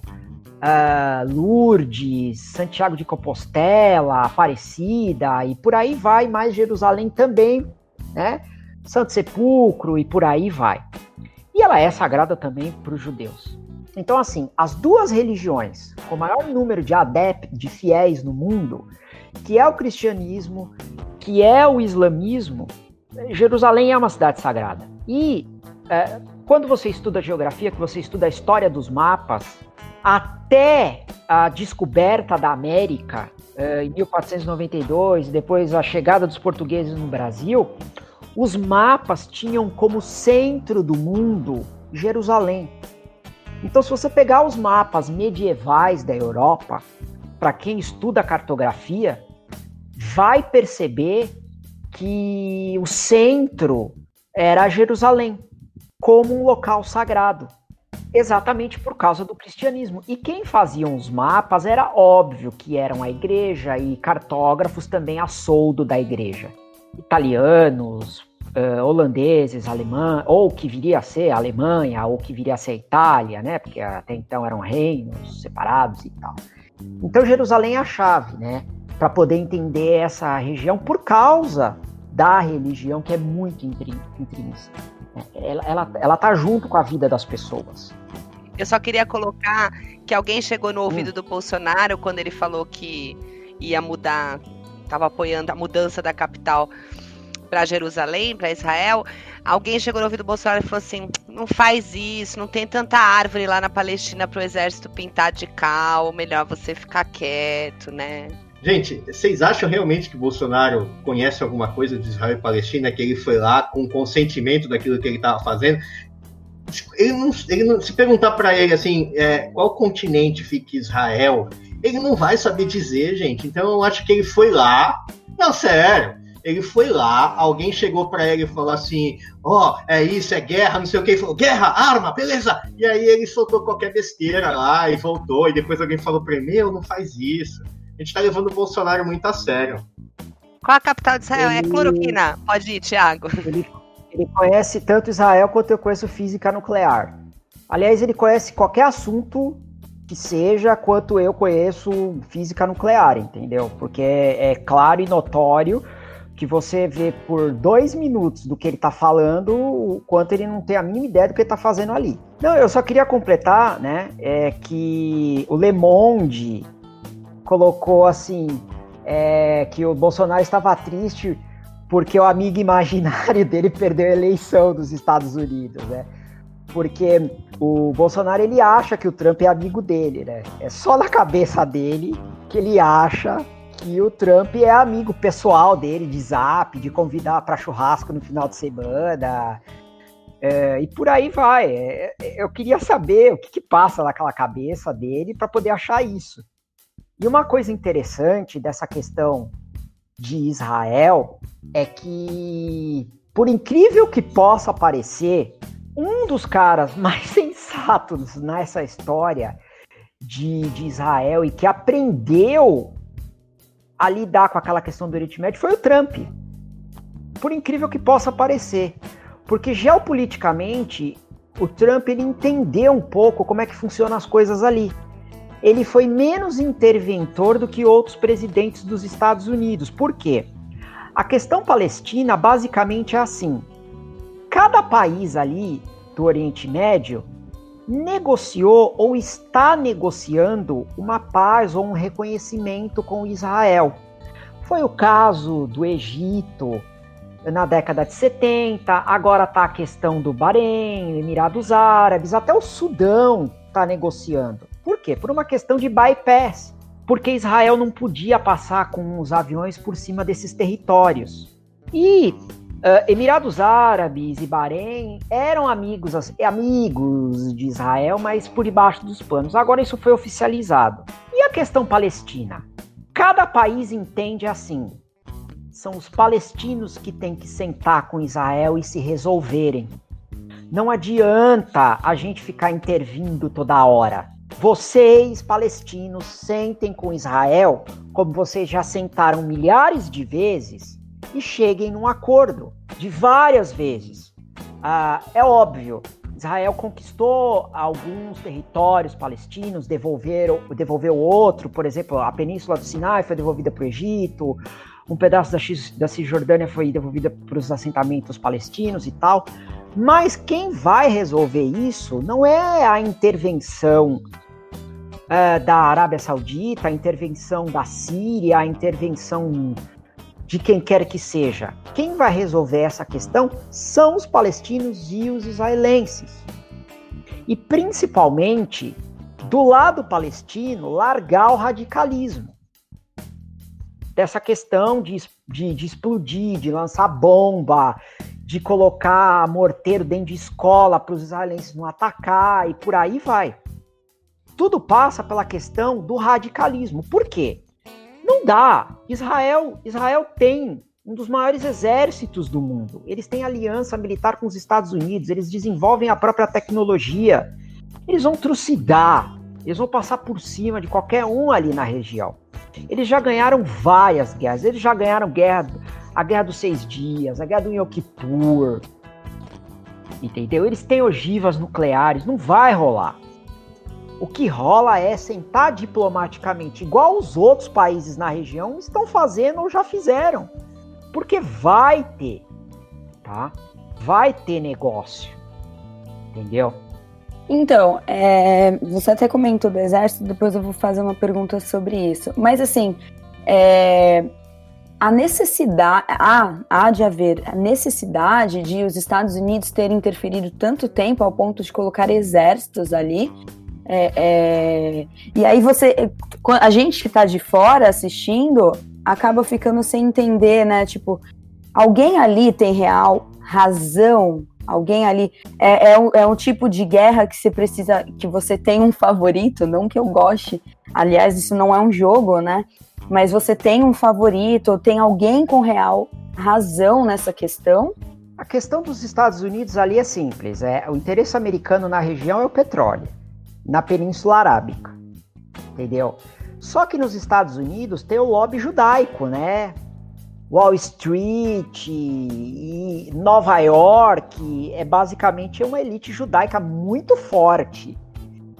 uh, Lourdes, Santiago de Compostela, Aparecida e por aí vai, mais Jerusalém também, né? Santo Sepulcro e por aí vai. E ela é sagrada também para os judeus. Então, assim, as duas religiões com maior número de adeptos, de fiéis no mundo, que é o cristianismo que é o islamismo, Jerusalém é uma cidade sagrada. E é, quando você estuda geografia, que você estuda a história dos mapas, até a descoberta da América é, em 1492, depois a chegada dos portugueses no Brasil, os mapas tinham como centro do mundo Jerusalém. Então, se você pegar os mapas medievais da Europa, para quem estuda cartografia, vai perceber que o centro era Jerusalém, como um local sagrado. Exatamente por causa do cristianismo. E quem fazia os mapas era óbvio que eram a igreja e cartógrafos também a soldo da igreja. Italianos, uh, holandeses, alemães, ou que viria a ser a Alemanha, ou que viria a ser a Itália, né? Porque até então eram reinos separados e tal. Então Jerusalém é a chave, né? Para poder entender essa região por causa da religião que é muito intrínseca. Ela, ela, ela tá junto com a vida das pessoas. Eu só queria colocar que alguém chegou no ouvido hum. do Bolsonaro quando ele falou que ia mudar, estava apoiando a mudança da capital para Jerusalém, para Israel. Alguém chegou no ouvido do Bolsonaro e falou assim: não faz isso, não tem tanta árvore lá na Palestina para o exército pintar de cal, melhor você ficar quieto, né? Gente, vocês acham realmente que Bolsonaro conhece alguma coisa de Israel e Palestina, que ele foi lá com consentimento daquilo que ele estava fazendo? Ele não, ele não, se perguntar para ele assim, é, qual continente fica Israel, ele não vai saber dizer, gente. Então eu acho que ele foi lá, não sério. Ele foi lá, alguém chegou para ele e falou assim: Ó, oh, é isso, é guerra, não sei o que. Ele falou: guerra, arma, beleza. E aí ele soltou qualquer besteira lá e voltou. E depois alguém falou para ele: Meu, não faz isso. A gente tá levando o Bolsonaro muito a sério. Qual a capital de Israel? É ele... É cloroquina. Pode ir, Thiago. Ele, ele conhece tanto Israel quanto eu conheço física nuclear. Aliás, ele conhece qualquer assunto que seja quanto eu conheço física nuclear, entendeu? Porque é, é claro e notório que você vê por dois minutos do que ele está falando, o quanto ele não tem a mínima ideia do que ele está fazendo ali. Não, eu só queria completar, né, é que o Le Monde colocou assim é, que o Bolsonaro estava triste porque o amigo imaginário dele perdeu a eleição dos Estados Unidos, né? Porque o Bolsonaro ele acha que o Trump é amigo dele, né? É só na cabeça dele que ele acha que o Trump é amigo pessoal dele de Zap, de convidar para churrasco no final de semana. É, e por aí vai. É, eu queria saber o que, que passa naquela cabeça dele para poder achar isso. E uma coisa interessante dessa questão de Israel é que, por incrível que possa parecer, um dos caras mais sensatos nessa história de, de Israel e que aprendeu a lidar com aquela questão do Oriente Médio foi o Trump. Por incrível que possa parecer. Porque geopoliticamente, o Trump ele entendeu um pouco como é que funcionam as coisas ali ele foi menos interventor do que outros presidentes dos Estados Unidos. Por quê? A questão palestina basicamente é assim: cada país ali do Oriente Médio negociou ou está negociando uma paz ou um reconhecimento com Israel. Foi o caso do Egito na década de 70, agora está a questão do Bahrein, Emirados Árabes, até o Sudão está negociando. Por quê? Por uma questão de bypass. Porque Israel não podia passar com os aviões por cima desses territórios. E uh, Emirados Árabes e Bahrein eram amigos, amigos de Israel, mas por debaixo dos panos. Agora isso foi oficializado. E a questão palestina? Cada país entende assim. São os palestinos que têm que sentar com Israel e se resolverem. Não adianta a gente ficar intervindo toda hora. Vocês, palestinos, sentem com Israel como vocês já sentaram milhares de vezes e cheguem num acordo de várias vezes. Ah, é óbvio, Israel conquistou alguns territórios palestinos, devolveram, devolveu outro, por exemplo, a Península do Sinai foi devolvida para o Egito, um pedaço da, da Cisjordânia foi devolvida para os assentamentos palestinos e tal. Mas quem vai resolver isso não é a intervenção uh, da Arábia Saudita, a intervenção da Síria, a intervenção de quem quer que seja. Quem vai resolver essa questão são os palestinos e os israelenses. E principalmente, do lado palestino, largar o radicalismo. Dessa questão de, de, de explodir, de lançar bomba, de colocar morteiro dentro de escola para os israelenses não atacar e por aí vai tudo passa pela questão do radicalismo. Por quê? Não dá. Israel, Israel tem um dos maiores exércitos do mundo. Eles têm aliança militar com os Estados Unidos, eles desenvolvem a própria tecnologia. Eles vão trucidar, eles vão passar por cima de qualquer um ali na região. Eles já ganharam várias guerras, eles já ganharam guerra, a Guerra dos Seis Dias, a Guerra do Yom Kippur, entendeu? Eles têm ogivas nucleares, não vai rolar. O que rola é sentar diplomaticamente, igual os outros países na região estão fazendo ou já fizeram. Porque vai ter, tá? Vai ter negócio, entendeu? Então, é, você até comentou do exército, depois eu vou fazer uma pergunta sobre isso. Mas assim, é, a necessidade, há, há de haver a necessidade de os Estados Unidos terem interferido tanto tempo ao ponto de colocar exércitos ali. É, é, e aí você, a gente que está de fora assistindo, acaba ficando sem entender, né? Tipo, alguém ali tem real razão alguém ali é, é, um, é um tipo de guerra que você precisa que você tem um favorito, não que eu goste. Aliás, isso não é um jogo, né? Mas você tem um favorito, tem alguém com real razão nessa questão? A questão dos Estados Unidos ali é simples. É o interesse americano na região é o petróleo, na Península Arábica, entendeu? Só que nos Estados Unidos tem o lobby judaico, né? Wall Street e Nova York é basicamente uma elite judaica muito forte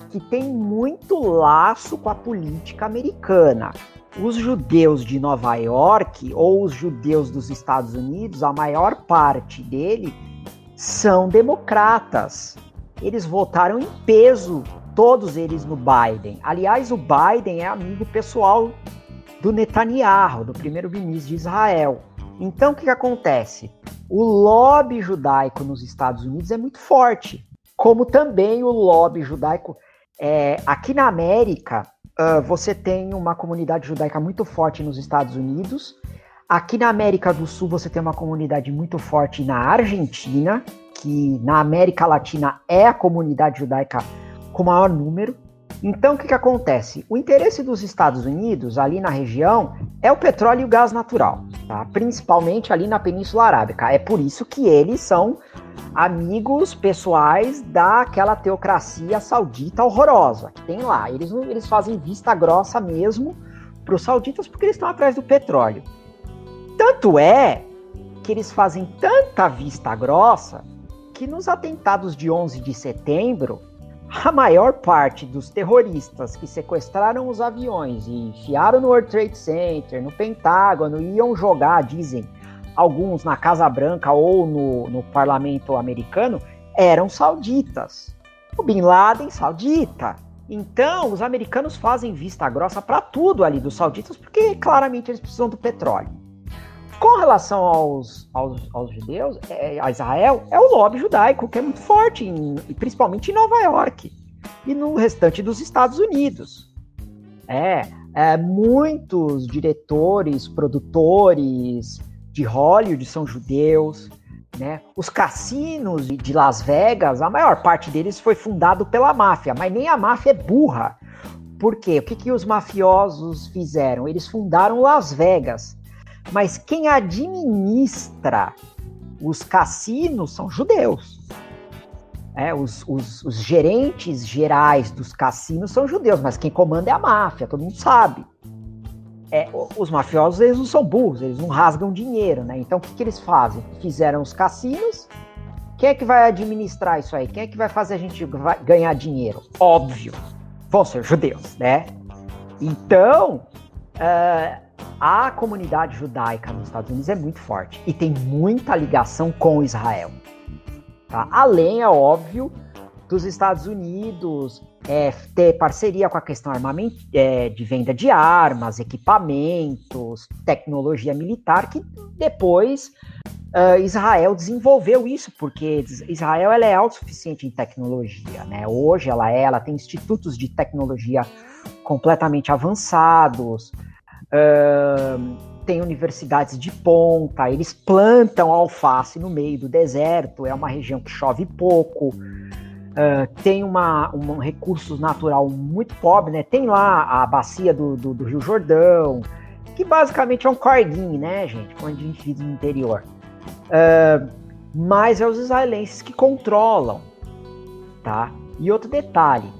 que tem muito laço com a política americana. Os judeus de Nova York ou os judeus dos Estados Unidos, a maior parte dele são democratas. Eles votaram em peso, todos eles no Biden. Aliás, o Biden é amigo pessoal do Netanyahu, do primeiro-ministro de Israel. Então, o que, que acontece? O lobby judaico nos Estados Unidos é muito forte, como também o lobby judaico é, aqui na América. Uh, você tem uma comunidade judaica muito forte nos Estados Unidos. Aqui na América do Sul você tem uma comunidade muito forte na Argentina, que na América Latina é a comunidade judaica com maior número. Então, o que, que acontece? O interesse dos Estados Unidos, ali na região, é o petróleo e o gás natural, tá? principalmente ali na Península Arábica. É por isso que eles são amigos pessoais daquela teocracia saudita horrorosa que tem lá. Eles, eles fazem vista grossa mesmo para os sauditas porque eles estão atrás do petróleo. Tanto é que eles fazem tanta vista grossa que nos atentados de 11 de setembro, a maior parte dos terroristas que sequestraram os aviões e enfiaram no World Trade Center, no Pentágono, iam jogar, dizem alguns, na Casa Branca ou no, no parlamento americano, eram sauditas. O Bin Laden, saudita. Então, os americanos fazem vista grossa para tudo ali dos sauditas, porque claramente eles precisam do petróleo. Com relação aos, aos, aos judeus, é, a Israel, é o lobby judaico, que é muito forte, em, principalmente em Nova York e no restante dos Estados Unidos. É, é muitos diretores, produtores de Hollywood são judeus, né? Os cassinos de Las Vegas, a maior parte deles foi fundado pela máfia, mas nem a máfia é burra. Por quê? O que, que os mafiosos fizeram? Eles fundaram Las Vegas mas quem administra os cassinos são judeus. É, os, os, os, gerentes gerais dos cassinos são judeus, mas quem comanda é a máfia, todo mundo sabe. É, os mafiosos eles não são burros, eles não rasgam dinheiro, né? Então o que, que eles fazem? Fizeram os cassinos. Quem é que vai administrar isso aí? Quem é que vai fazer a gente ganhar dinheiro? Óbvio, vão ser judeus, né? Então, uh, a comunidade judaica nos Estados Unidos é muito forte e tem muita ligação com Israel. Tá? Além, é óbvio, dos Estados Unidos é, ter parceria com a questão armamento, é, de venda de armas, equipamentos, tecnologia militar, que depois uh, Israel desenvolveu isso, porque Israel ela é autossuficiente em tecnologia. Né? Hoje ela é, ela tem institutos de tecnologia completamente avançados, Uh, tem universidades de ponta, eles plantam alface no meio do deserto, é uma região que chove pouco, uh, tem uma, um recurso natural muito pobre, né? Tem lá a bacia do, do, do Rio Jordão, que basicamente é um corguinho, né, gente? Quando a gente vive no interior. Uh, mas é os israelenses que controlam, tá? E outro detalhe,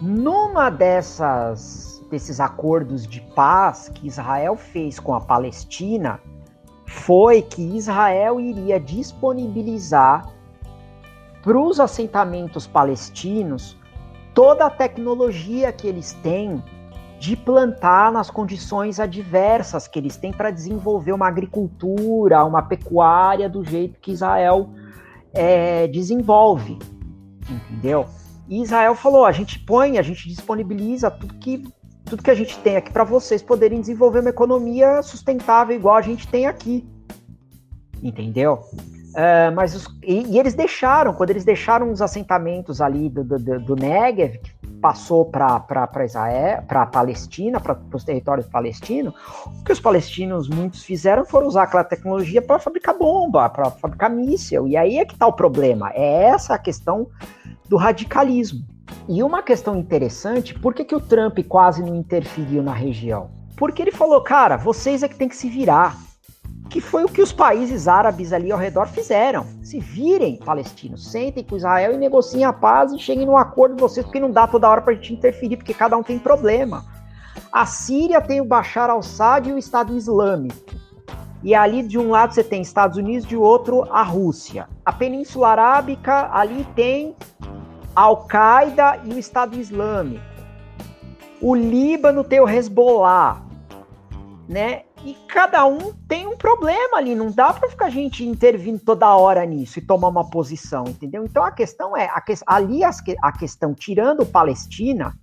numa dessas desses acordos de paz que Israel fez com a Palestina, foi que Israel iria disponibilizar para os assentamentos palestinos toda a tecnologia que eles têm de plantar nas condições adversas que eles têm para desenvolver uma agricultura, uma pecuária do jeito que Israel é, desenvolve, entendeu? E Israel falou: a gente põe, a gente disponibiliza tudo que tudo que a gente tem aqui para vocês poderem desenvolver uma economia sustentável igual a gente tem aqui, entendeu? Uh, mas os, e, e, eles deixaram, quando eles deixaram os assentamentos ali do, do, do Negev, que passou para Israel, para a Palestina, para os territórios palestinos, o que os palestinos muitos fizeram foi usar aquela tecnologia para fabricar bomba, para fabricar míssil. E aí é que está o problema. É essa a questão do radicalismo. E uma questão interessante, por que, que o Trump quase não interferiu na região? Porque ele falou, cara, vocês é que tem que se virar. Que foi o que os países árabes ali ao redor fizeram. Se virem, palestinos, sentem com Israel e negociem a paz e cheguem num acordo vocês, porque não dá toda hora pra gente interferir, porque cada um tem problema. A Síria tem o Bashar al-Assad e o Estado Islâmico. E ali de um lado você tem Estados Unidos, de outro a Rússia. A Península Arábica ali tem Al-Qaeda e o Estado Islâmico. O Líbano tem o Hezbollah, né? E cada um tem um problema ali, não dá para ficar a gente intervindo toda hora nisso e tomar uma posição, entendeu? Então a questão é, a que, ali as, a questão, tirando Palestina,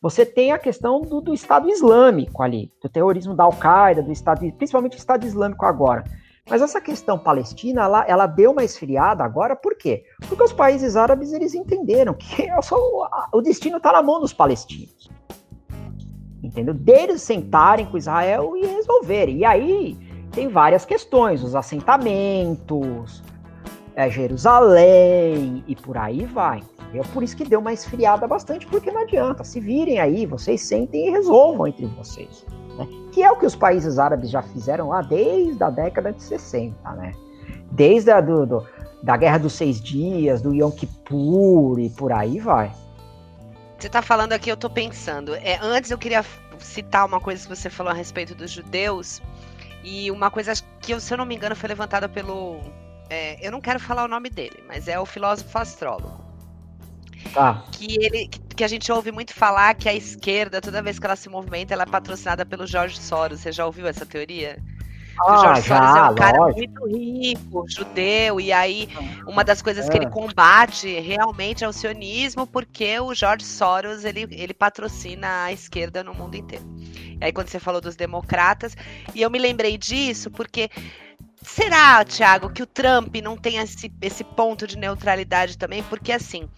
você tem a questão do, do Estado Islâmico ali, do terrorismo da Al-Qaeda, do Estado, principalmente o Estado Islâmico agora. Mas essa questão palestina, ela, ela deu uma esfriada agora, por quê? Porque os países árabes eles entenderam que é só, o destino está na mão dos palestinos. Entendeu? Deles sentarem com Israel e resolverem. E aí tem várias questões, os assentamentos, é, Jerusalém e por aí vai. É por isso que deu uma esfriada bastante, porque não adianta. Se virem aí, vocês sentem e resolvam entre vocês né? que é o que os países árabes já fizeram lá desde a década de 60, né? Desde a do, do, da Guerra dos Seis Dias, do Yom Kippur e por aí vai. Você está falando aqui, eu estou pensando. É, antes eu queria citar uma coisa que você falou a respeito dos judeus, e uma coisa que, se eu não me engano, foi levantada pelo. É, eu não quero falar o nome dele, mas é o filósofo astrólogo. Tá. Que, ele, que a gente ouve muito falar que a esquerda, toda vez que ela se movimenta, ela é patrocinada pelo Jorge Soros. Você já ouviu essa teoria? Ah, o Jorge já, Soros é um cara lógico. muito rico, judeu, e aí uma das coisas é. que ele é. combate realmente é o sionismo, porque o Jorge Soros ele, ele patrocina a esquerda no mundo inteiro. E aí quando você falou dos democratas, e eu me lembrei disso porque será, Thiago, que o Trump não tem esse, esse ponto de neutralidade também? Porque assim,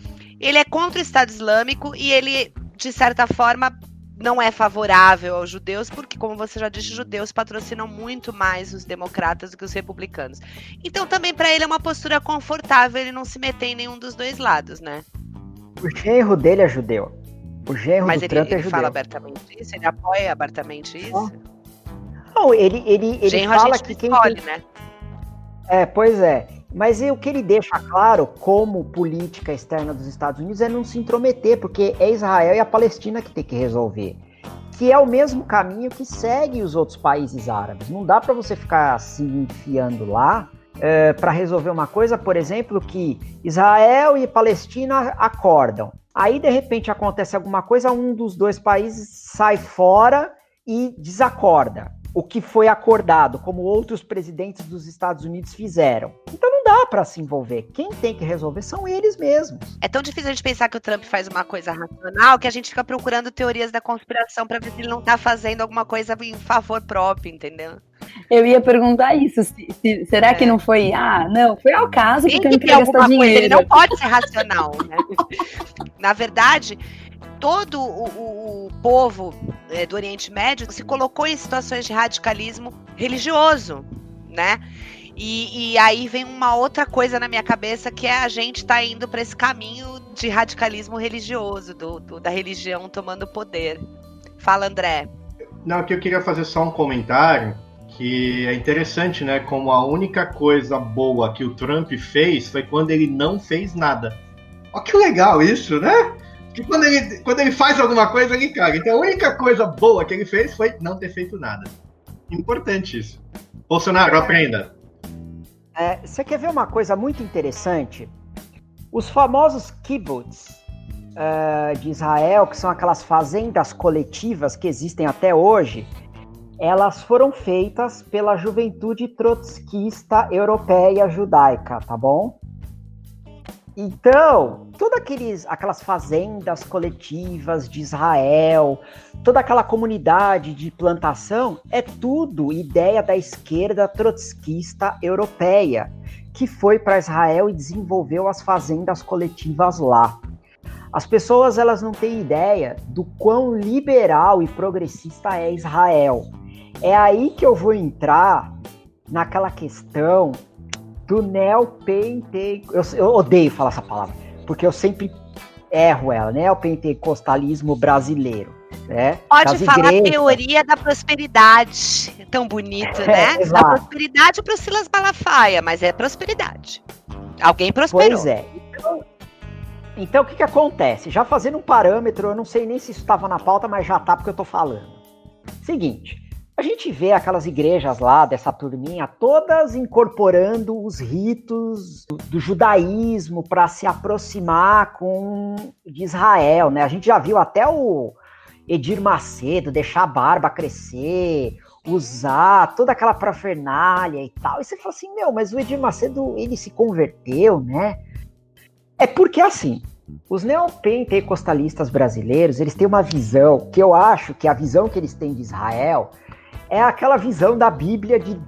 ele é contra o Estado Islâmico e ele, de certa forma, não é favorável aos judeus, porque, como você já disse, judeus patrocinam muito mais os democratas do que os republicanos. Então, também para ele é uma postura confortável ele não se meter em nenhum dos dois lados, né? O genro dele é judeu. O genro Mas do ele, Trump é ele judeu. fala abertamente isso? Ele apoia abertamente isso? Não, ele, ele, ele genro fala que quem escolhe, tem... né? É, pois é. Mas o que ele deixa claro como política externa dos Estados Unidos é não se intrometer, porque é Israel e a Palestina que tem que resolver. Que é o mesmo caminho que segue os outros países árabes. Não dá para você ficar se enfiando lá é, para resolver uma coisa, por exemplo, que Israel e Palestina acordam. Aí, de repente, acontece alguma coisa, um dos dois países sai fora e desacorda o que foi acordado, como outros presidentes dos Estados Unidos fizeram. Então não dá para se envolver. Quem tem que resolver são eles mesmos. É tão difícil a gente pensar que o Trump faz uma coisa racional que a gente fica procurando teorias da conspiração para ver se ele não tá fazendo alguma coisa em favor próprio, entendeu? Eu ia perguntar isso. Se, se, será é. que não foi? Ah, não, foi ao caso tem que ter alguma coisa. Ele não pode ser racional. Né? Na verdade, todo o, o, o povo é, do Oriente Médio se colocou em situações de radicalismo religioso, né? E, e, aí vem uma outra coisa na minha cabeça que é a gente tá indo para esse caminho de radicalismo religioso, do, do, da religião tomando poder. Fala, André. Não, que eu queria fazer só um comentário que é interessante, né? Como a única coisa boa que o Trump fez foi quando ele não fez nada. Olha que legal isso, né? que quando ele, quando ele faz alguma coisa, ele caga. Então a única coisa boa que ele fez foi não ter feito nada. Importante isso. Bolsonaro, aprenda. É, você quer ver uma coisa muito interessante? Os famosos kibbutz uh, de Israel, que são aquelas fazendas coletivas que existem até hoje, elas foram feitas pela juventude trotskista europeia judaica, tá bom? Então, todas aqueles, aquelas fazendas coletivas de Israel, toda aquela comunidade de plantação, é tudo ideia da esquerda trotskista europeia, que foi para Israel e desenvolveu as fazendas coletivas lá. As pessoas elas não têm ideia do quão liberal e progressista é Israel. É aí que eu vou entrar naquela questão do neopentecostalismo. Eu, eu odeio falar essa palavra, porque eu sempre erro ela, neopentecostalismo brasileiro. Né? Pode falar igrejas. teoria da prosperidade, tão bonito, né? É, da prosperidade para o Silas Malafaia, mas é prosperidade. Alguém prosperou. Pois é. Então, então o que, que acontece? Já fazendo um parâmetro, eu não sei nem se isso estava na pauta, mas já tá porque eu tô falando. Seguinte, a gente vê aquelas igrejas lá dessa turminha todas incorporando os ritos do, judaísmo para se aproximar com de Israel, né? A gente já viu até o Edir Macedo deixar a barba crescer, usar toda aquela parafernália e tal. E você fala assim, meu, mas o Edir Macedo ele se converteu, né? É porque assim, os neopentecostalistas brasileiros, eles têm uma visão que eu acho que a visão que eles têm de Israel é aquela visão da Bíblia de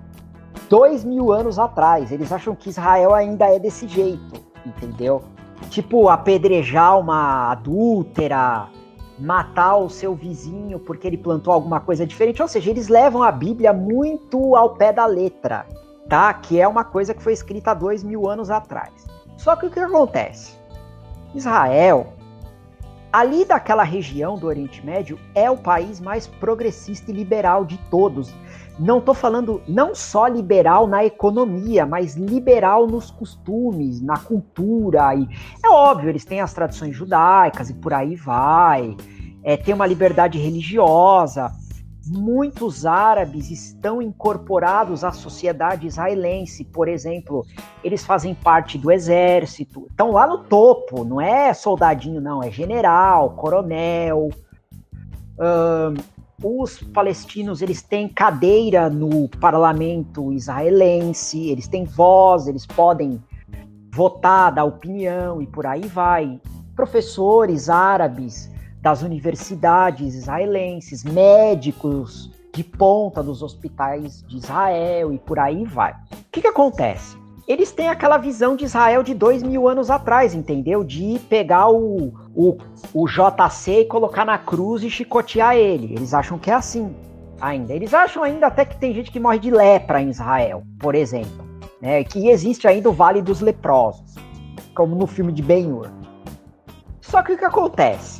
dois mil anos atrás. Eles acham que Israel ainda é desse jeito, entendeu? Tipo, apedrejar uma adúltera, matar o seu vizinho porque ele plantou alguma coisa diferente. Ou seja, eles levam a Bíblia muito ao pé da letra, tá? Que é uma coisa que foi escrita dois mil anos atrás. Só que o que acontece? Israel Ali daquela região do Oriente Médio é o país mais progressista e liberal de todos. Não estou falando não só liberal na economia, mas liberal nos costumes, na cultura. E é óbvio, eles têm as tradições judaicas e por aí vai. É, tem uma liberdade religiosa, muitos árabes estão incorporados à sociedade israelense. Por exemplo, eles fazem parte do exército, estão lá no topo, não é soldadinho, não, é general, coronel. Um, os palestinos eles têm cadeira no parlamento israelense, eles têm voz, eles podem votar, dar opinião e por aí vai. Professores árabes das universidades israelenses, médicos de ponta dos hospitais de Israel e por aí vai. O que, que acontece? Eles têm aquela visão de Israel de dois mil anos atrás, entendeu? De pegar o, o, o JC e colocar na cruz e chicotear ele. Eles acham que é assim ainda. Eles acham ainda até que tem gente que morre de lepra em Israel, por exemplo. Né? Que existe ainda o Vale dos Leprosos, como no filme de Ben-Hur. Só que o que acontece?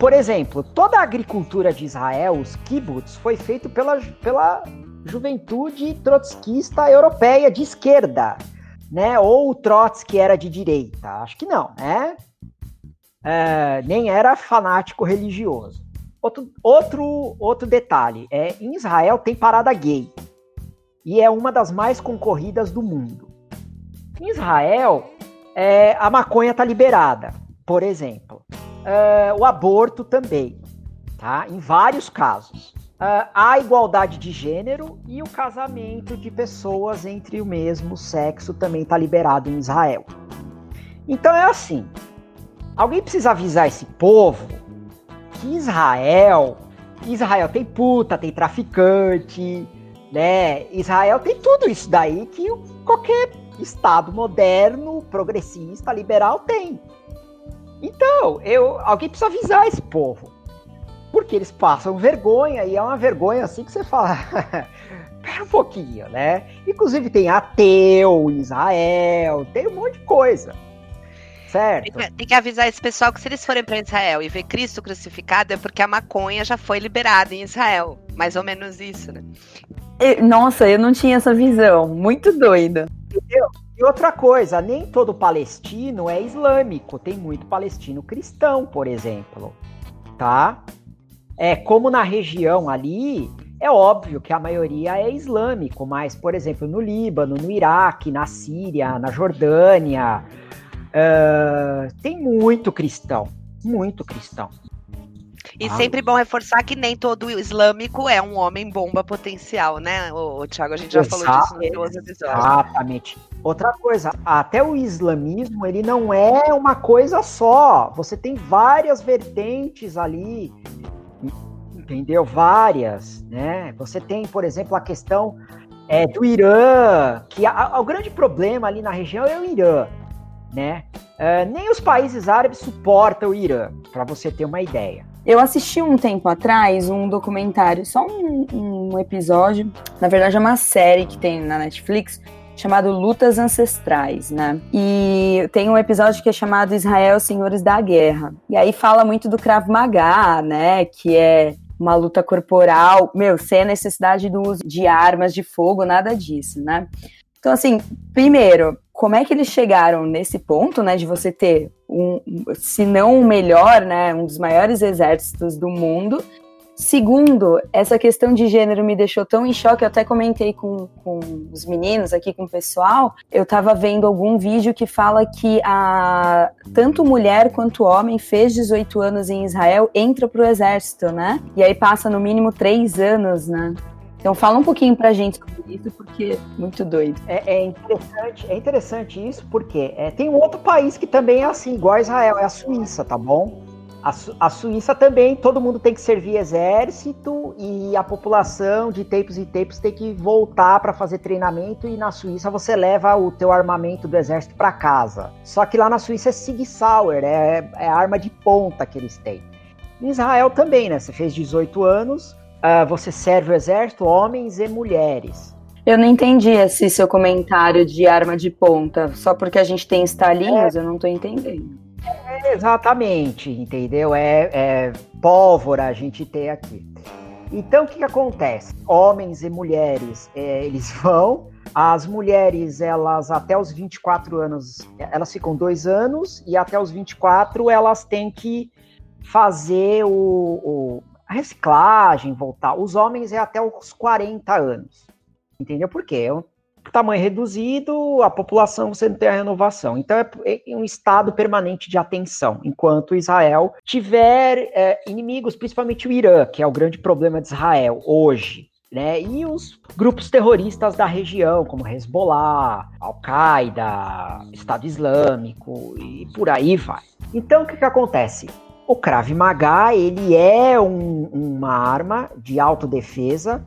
Por exemplo, toda a agricultura de Israel, os kibbutz, foi feito pela, pela juventude trotskista europeia de esquerda, né? Ou o Trotsky era de direita? Acho que não, né? É, nem era fanático religioso. Outro, outro, outro detalhe, é, em Israel tem parada gay, e é uma das mais concorridas do mundo. Em Israel, é, a maconha está liberada, por exemplo uh, o aborto também, tá? Em vários casos. Uh, a igualdade de gênero e o casamento de pessoas entre o mesmo sexo também está liberado em Israel. Então é assim: alguém precisa avisar esse povo que Israel, Israel tem puta, tem traficante, né? Israel tem tudo isso daí que qualquer estado moderno, progressista, liberal tem. Então, eu, alguém precisa avisar esse povo. Porque eles passam vergonha e é uma vergonha assim que você fala. Pera um pouquinho, né? Inclusive tem ateu em Israel, tem um monte de coisa. Certo? Tem que, tem que avisar esse pessoal que se eles forem para Israel e ver Cristo crucificado é porque a maconha já foi liberada em Israel. Mais ou menos isso, né? Nossa, eu não tinha essa visão. Muito doida. Entendeu? E outra coisa, nem todo palestino é islâmico, tem muito palestino cristão, por exemplo, tá? É como na região ali, é óbvio que a maioria é islâmico, mas, por exemplo, no Líbano, no Iraque, na Síria, na Jordânia, uh, tem muito cristão, muito cristão. E ah. sempre bom reforçar que nem todo islâmico é um homem bomba potencial, né, o, Thiago? A gente já Exato, falou disso nos dois episódios. Exatamente. Outra coisa, até o islamismo, ele não é uma coisa só. Você tem várias vertentes ali, entendeu? Várias, né? Você tem, por exemplo, a questão é, do Irã, que a, a, o grande problema ali na região é o Irã, né? É, nem os países árabes suportam o Irã, para você ter uma ideia. Eu assisti um tempo atrás um documentário, só um, um, episódio, na verdade é uma série que tem na Netflix, chamado Lutas Ancestrais, né? E tem um episódio que é chamado Israel Senhores da Guerra. E aí fala muito do Krav Maga, né? Que é uma luta corporal, meu, sem a necessidade do uso de armas de fogo, nada disso, né? Então, assim, primeiro, como é que eles chegaram nesse ponto, né, de você ter um, se não o melhor, né, um dos maiores exércitos do mundo. Segundo, essa questão de gênero me deixou tão em choque, eu até comentei com, com os meninos aqui, com o pessoal, eu tava vendo algum vídeo que fala que a, tanto mulher quanto homem fez 18 anos em Israel, entra pro exército, né? E aí passa no mínimo três anos, né? Então fala um pouquinho pra gente sobre isso, porque é muito doido. É, é interessante, é interessante isso, porque é, tem um outro país que também é assim, igual a Israel, é a Suíça, tá bom? A, Su a Suíça também, todo mundo tem que servir exército e a população de tempos em tempos tem que voltar para fazer treinamento e na Suíça você leva o teu armamento do exército para casa. Só que lá na Suíça é Sig Sauer, é, é arma de ponta que eles têm. Em Israel também, né? Você fez 18 anos, uh, você serve o exército, homens e mulheres. Eu não entendi esse seu comentário de arma de ponta. Só porque a gente tem estalinhos, é, eu não tô entendendo. É, exatamente, entendeu? É, é, pólvora a gente tem aqui. Então, o que, que acontece? Homens e mulheres, é, eles vão. As mulheres, elas até os 24 anos, elas ficam dois anos, e até os 24 elas têm que fazer o, o a reciclagem, voltar. Os homens é até os 40 anos. Entendeu? Por quê? É um tamanho reduzido, a população você não tem a renovação. Então é, é um estado permanente de atenção, enquanto Israel tiver é, inimigos, principalmente o Irã, que é o grande problema de Israel hoje. Né? E os grupos terroristas da região, como Hezbollah, Al-Qaeda, Estado Islâmico e por aí vai. Então o que, que acontece? O Krav Maga, ele é um, uma arma de autodefesa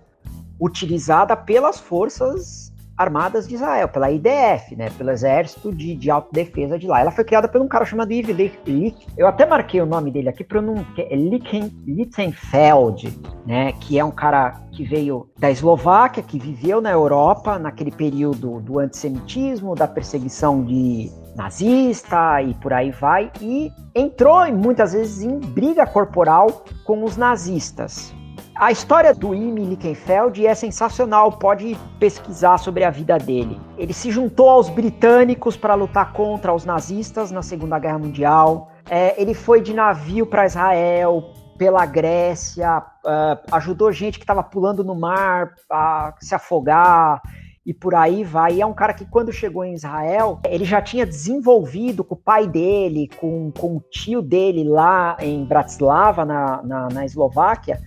utilizada pelas forças armadas de Israel, pela IDF, né, pelo exército de, de autodefesa de lá. Ela foi criada por um cara chamado Yves Lick, eu até marquei o nome dele aqui para não, é né, que é um cara que veio da Eslováquia, que viveu na Europa naquele período do antissemitismo, da perseguição de nazista e por aí vai, e entrou muitas vezes em briga corporal com os nazistas. A história do Imi Lichtenfeld é sensacional, pode pesquisar sobre a vida dele. Ele se juntou aos britânicos para lutar contra os nazistas na Segunda Guerra Mundial. É, ele foi de navio para Israel, pela Grécia, uh, ajudou gente que estava pulando no mar a se afogar e por aí vai. E é um cara que, quando chegou em Israel, ele já tinha desenvolvido com o pai dele, com, com o tio dele lá em Bratislava, na, na, na Eslováquia,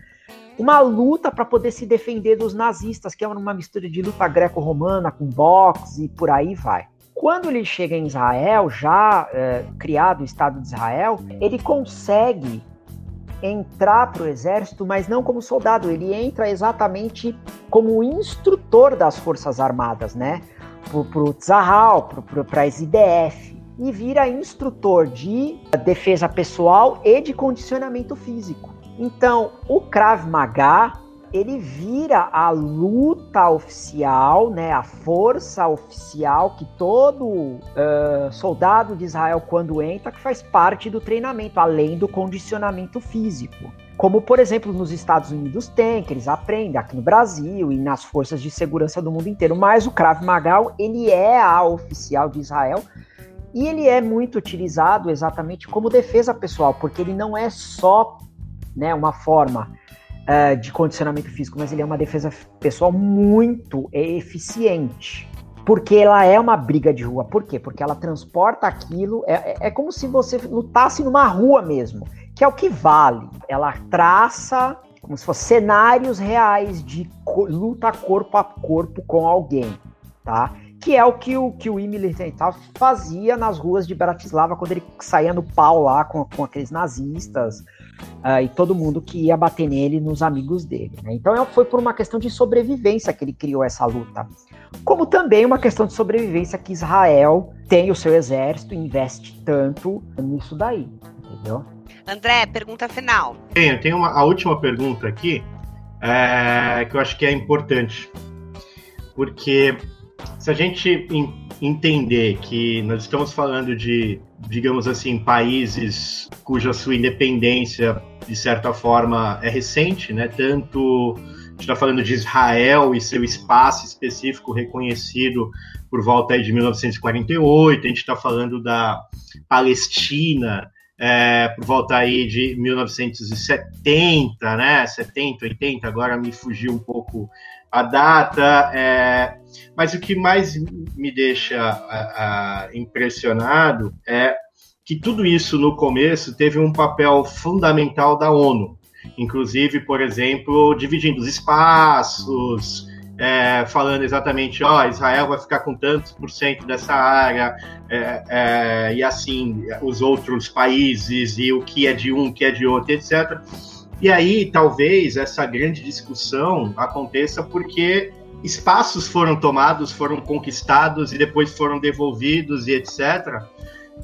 uma luta para poder se defender dos nazistas, que é uma mistura de luta greco-romana com boxe e por aí vai. Quando ele chega em Israel, já é, criado o Estado de Israel, ele consegue entrar para o exército, mas não como soldado, ele entra exatamente como instrutor das Forças Armadas, né? Para o Tzahal, para as IDF, e vira instrutor de defesa pessoal e de condicionamento físico. Então, o Krav Maga ele vira a luta oficial, né, a força oficial que todo uh, soldado de Israel quando entra que faz parte do treinamento, além do condicionamento físico. Como, por exemplo, nos Estados Unidos tem, que eles aprendem aqui no Brasil e nas forças de segurança do mundo inteiro. Mas o Krav Maga, ele é a oficial de Israel e ele é muito utilizado exatamente como defesa pessoal, porque ele não é só né, uma forma uh, de condicionamento físico, mas ele é uma defesa pessoal muito eficiente. Porque ela é uma briga de rua. Por quê? Porque ela transporta aquilo. É, é, é como se você lutasse numa rua mesmo, que é o que vale. Ela traça como se fossem cenários reais de luta corpo a corpo com alguém, tá? que é o que o, que o Militar fazia nas ruas de Bratislava quando ele saía no pau lá com, com aqueles nazistas uh, e todo mundo que ia bater nele nos amigos dele. Né? Então foi por uma questão de sobrevivência que ele criou essa luta. Como também uma questão de sobrevivência que Israel tem o seu exército e investe tanto nisso daí, entendeu? André, pergunta final. Tenho, tenho uma, a última pergunta aqui, é, que eu acho que é importante. Porque se a gente entender que nós estamos falando de, digamos assim, países cuja sua independência, de certa forma, é recente, né? Tanto a gente está falando de Israel e seu espaço específico reconhecido por volta de 1948, a gente está falando da Palestina é, por volta aí de 1970, né? 70, 80, agora me fugiu um pouco a data. É, mas o que mais me deixa a, a, impressionado é que tudo isso no começo teve um papel fundamental da ONU. Inclusive, por exemplo, dividindo os espaços, é, falando exatamente, ó, Israel vai ficar com tantos por cento dessa área, é, é, e assim, os outros países, e o que é de um, o que é de outro, etc. E aí, talvez, essa grande discussão aconteça porque espaços foram tomados, foram conquistados e depois foram devolvidos e etc.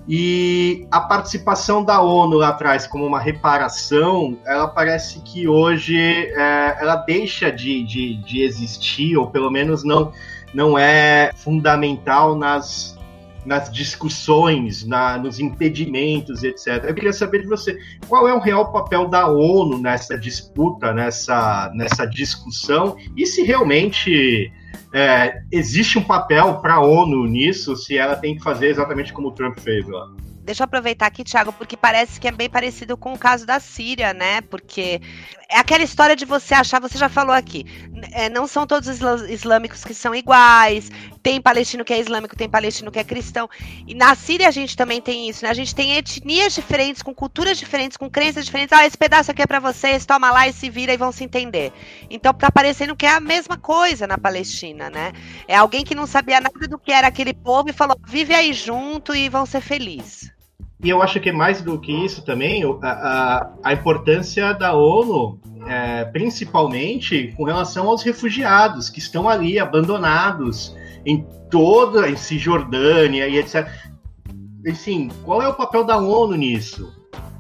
E a participação da ONU lá atrás como uma reparação, ela parece que hoje é, ela deixa de, de, de existir, ou pelo menos não, não é fundamental nas, nas discussões, na, nos impedimentos, etc. Eu queria saber de você, qual é o real papel da ONU nessa disputa, nessa, nessa discussão, e se realmente é, existe um papel para a ONU nisso, se ela tem que fazer exatamente como o Trump fez lá. Deixa eu aproveitar aqui, Thiago, porque parece que é bem parecido com o caso da Síria, né? Porque é aquela história de você achar, você já falou aqui, é, não são todos os islâmicos que são iguais, tem palestino que é islâmico, tem palestino que é cristão. E na Síria a gente também tem isso, né? A gente tem etnias diferentes, com culturas diferentes, com crenças diferentes. Ah, esse pedaço aqui é para vocês, toma lá e se vira e vão se entender. Então tá parecendo que é a mesma coisa na Palestina, né? É alguém que não sabia nada do que era aquele povo e falou: vive aí junto e vão ser felizes. E eu acho que mais do que isso também, a, a, a importância da ONU, é, principalmente com relação aos refugiados que estão ali abandonados em toda em Cisjordânia e etc. Enfim, qual é o papel da ONU nisso?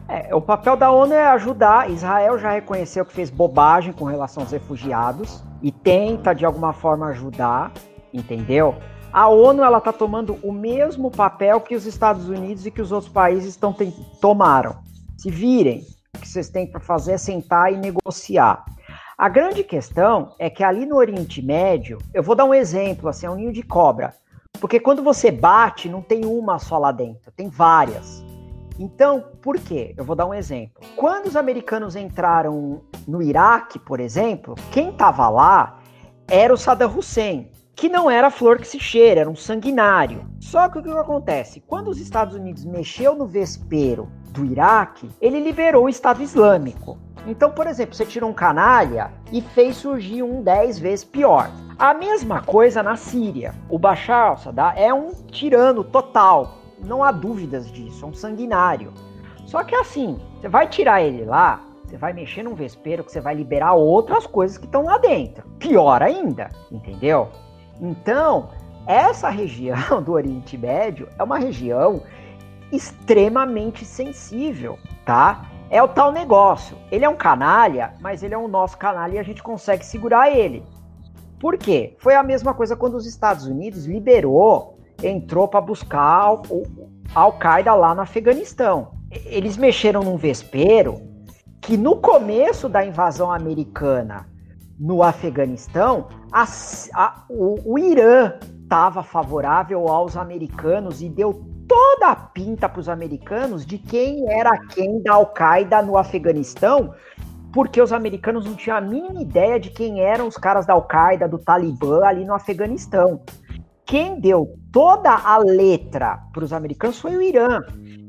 É, o papel da ONU é ajudar. Israel já reconheceu que fez bobagem com relação aos refugiados e tenta de alguma forma ajudar, entendeu? A ONU ela está tomando o mesmo papel que os Estados Unidos e que os outros países estão tomaram. Se virem, o que vocês têm para fazer é sentar e negociar. A grande questão é que ali no Oriente Médio, eu vou dar um exemplo, assim, é um ninho de cobra. Porque quando você bate, não tem uma só lá dentro, tem várias. Então, por quê? Eu vou dar um exemplo. Quando os americanos entraram no Iraque, por exemplo, quem estava lá era o Saddam Hussein que não era flor que se cheira, era um sanguinário. Só que o que acontece? Quando os Estados Unidos mexeu no vespeiro do Iraque, ele liberou o Estado Islâmico. Então, por exemplo, você tirou um canalha e fez surgir um dez vezes pior. A mesma coisa na Síria. O Bashar al-Assad é um tirano total, não há dúvidas disso, é um sanguinário. Só que assim, você vai tirar ele lá, você vai mexer num vespeiro que você vai liberar outras coisas que estão lá dentro. Pior ainda, entendeu? Então, essa região do Oriente Médio é uma região extremamente sensível, tá? É o tal negócio. Ele é um canalha, mas ele é um nosso canalha e a gente consegue segurar ele. Por quê? Foi a mesma coisa quando os Estados Unidos liberou, entrou para buscar o Al-Qaeda lá no Afeganistão. Eles mexeram num vespeiro que no começo da invasão americana no Afeganistão, a, a, o, o Irã estava favorável aos americanos e deu toda a pinta para os americanos de quem era quem da Al-Qaeda no Afeganistão, porque os americanos não tinham a mínima ideia de quem eram os caras da Al-Qaeda, do Talibã ali no Afeganistão. Quem deu toda a letra para os americanos foi o Irã,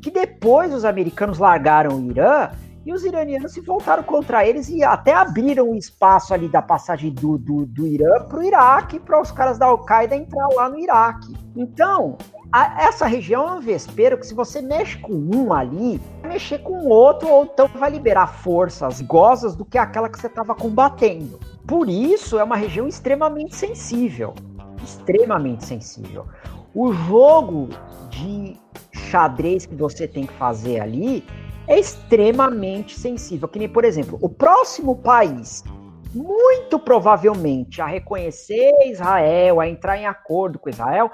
que depois os americanos largaram o Irã e os iranianos se voltaram contra eles e até abriram um espaço ali da passagem do, do, do Irã para o Iraque, para os caras da Al-Qaeda entrar lá no Iraque. Então, a, essa região é um vespeiro que se você mexe com um ali, mexer com o outro, ou então vai liberar forças gozas do que aquela que você estava combatendo. Por isso, é uma região extremamente sensível. Extremamente sensível. O jogo de xadrez que você tem que fazer ali é extremamente sensível. Que nem, por exemplo, o próximo país, muito provavelmente, a reconhecer Israel, a entrar em acordo com Israel,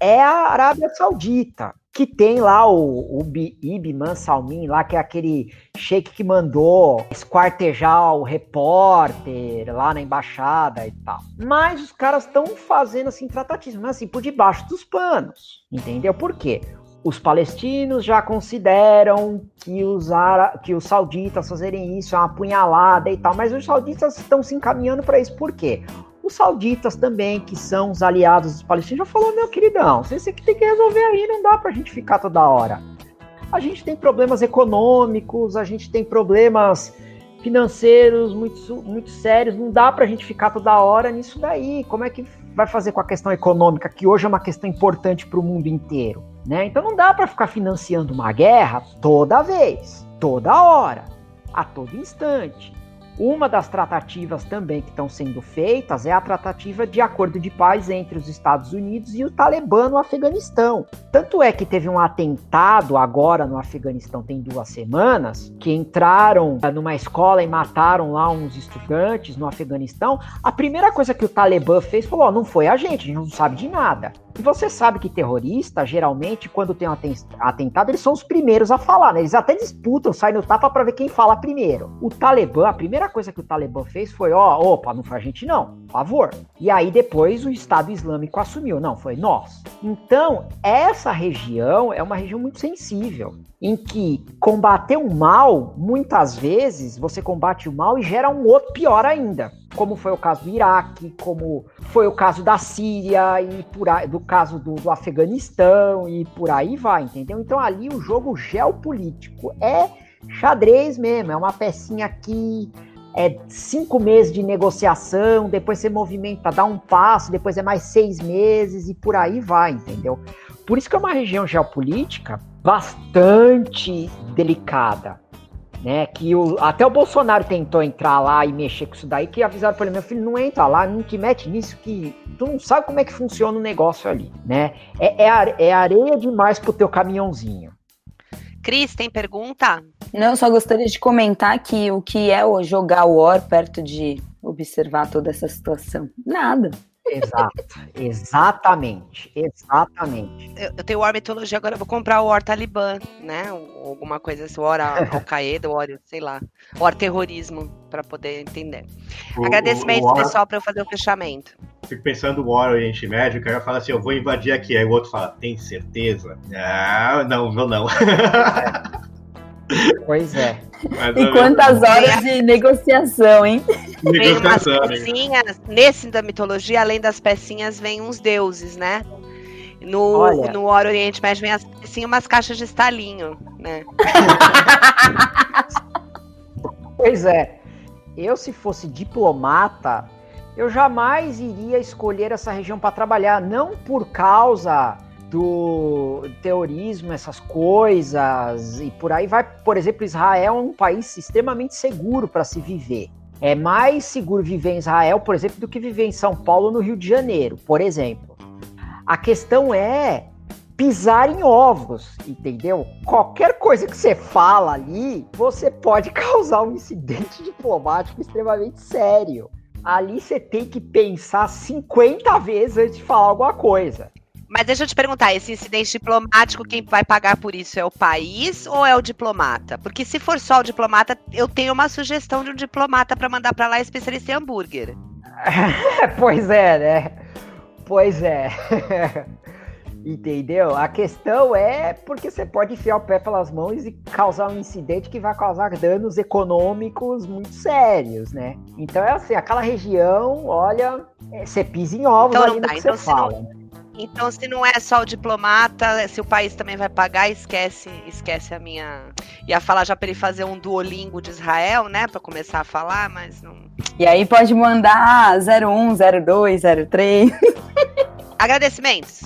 é a Arábia Saudita. Que tem lá o, o Salmin, lá que é aquele sheik que mandou esquartejar o repórter lá na embaixada e tal. Mas os caras estão fazendo assim tratatismo, mas assim, por debaixo dos panos. Entendeu? Por quê? Os palestinos já consideram que os, que os sauditas fazerem isso é uma punhalada e tal, mas os sauditas estão se encaminhando para isso. Por quê? Os sauditas também, que são os aliados dos palestinos, já falou, meu queridão, você que tem que resolver aí, não dá para a gente ficar toda hora. A gente tem problemas econômicos, a gente tem problemas financeiros muito, muito sérios, não dá para a gente ficar toda hora nisso daí. Como é que vai fazer com a questão econômica, que hoje é uma questão importante para o mundo inteiro? Né? Então não dá para ficar financiando uma guerra toda vez, toda hora, a todo instante. Uma das tratativas também que estão sendo feitas é a tratativa de acordo de paz entre os Estados Unidos e o Talibã no Afeganistão. Tanto é que teve um atentado agora no Afeganistão, tem duas semanas, que entraram numa escola e mataram lá uns estudantes no Afeganistão. A primeira coisa que o Talibã fez falou: oh, não foi a gente, a gente não sabe de nada. E você sabe que terrorista, geralmente, quando tem um atentado, eles são os primeiros a falar, né? Eles até disputam, saem no tapa para ver quem fala primeiro. O Talibã, a primeira coisa que o Talibã fez foi, ó, opa, não foi a gente não, por favor. E aí depois o Estado Islâmico assumiu, não, foi nós. Então, essa região é uma região muito sensível em que combater o mal, muitas vezes você combate o mal e gera um outro pior ainda, como foi o caso do Iraque, como foi o caso da Síria e por aí, do caso do, do Afeganistão e por aí vai, entendeu? Então ali o jogo geopolítico é xadrez mesmo, é uma pecinha aqui, é cinco meses de negociação, depois você movimenta, dá um passo, depois é mais seis meses e por aí vai, entendeu? Por isso que é uma região geopolítica bastante delicada. Né, que o, até o Bolsonaro tentou entrar lá e mexer com isso daí, que avisaram para ele, meu filho, não entra lá, não te mete nisso, que tu não sabe como é que funciona o negócio ali, né? É, é, é areia demais pro teu caminhãozinho. Cris, tem pergunta? Não, eu só gostaria de comentar que o que é o jogar War perto de observar toda essa situação? Nada. Exato, exatamente, exatamente. Eu, eu tenho War Mitologia, agora eu vou comprar o War Talibã, né? Ou alguma coisa assim, War Al-Qaeda, War, sei lá, War Terrorismo, para poder entender. O, Agradecimentos, o War... pessoal, para eu fazer o fechamento. Fico pensando no War Oriente Médio, o cara fala assim, eu vou invadir aqui, aí o outro fala, tem certeza? Ah, não, vou não. Pois é. e quantas horas de negociação, hein? Vem umas pecinhas, nesse da mitologia, além das pecinhas, vem uns deuses, né? No, Olha. no Oriente Médio vem as pecinhas, umas caixas de estalinho, né? pois é. Eu, se fosse diplomata, eu jamais iria escolher essa região para trabalhar, não por causa do terrorismo, essas coisas e por aí vai. Por exemplo, Israel é um país extremamente seguro para se viver. É mais seguro viver em Israel, por exemplo, do que viver em São Paulo no Rio de Janeiro, por exemplo. A questão é pisar em ovos, entendeu? Qualquer coisa que você fala ali, você pode causar um incidente diplomático extremamente sério. Ali você tem que pensar 50 vezes antes de falar alguma coisa. Mas deixa eu te perguntar, esse incidente diplomático, quem vai pagar por isso é o país ou é o diplomata? Porque se for só o diplomata, eu tenho uma sugestão de um diplomata para mandar para lá especialista em hambúrguer. pois é, né? Pois é. Entendeu? A questão é porque você pode enfiar o pé pelas mãos e causar um incidente que vai causar danos econômicos muito sérios, né? Então é assim, aquela região, olha, é, você pisa em ovos então, ali no que então, você fala. Não, então, se não é só o diplomata, se o país também vai pagar, esquece, esquece a minha. Ia falar já para ele fazer um Duolingo de Israel, né, para começar a falar, mas não. E aí pode mandar 01, 02, 03. Agradecimentos.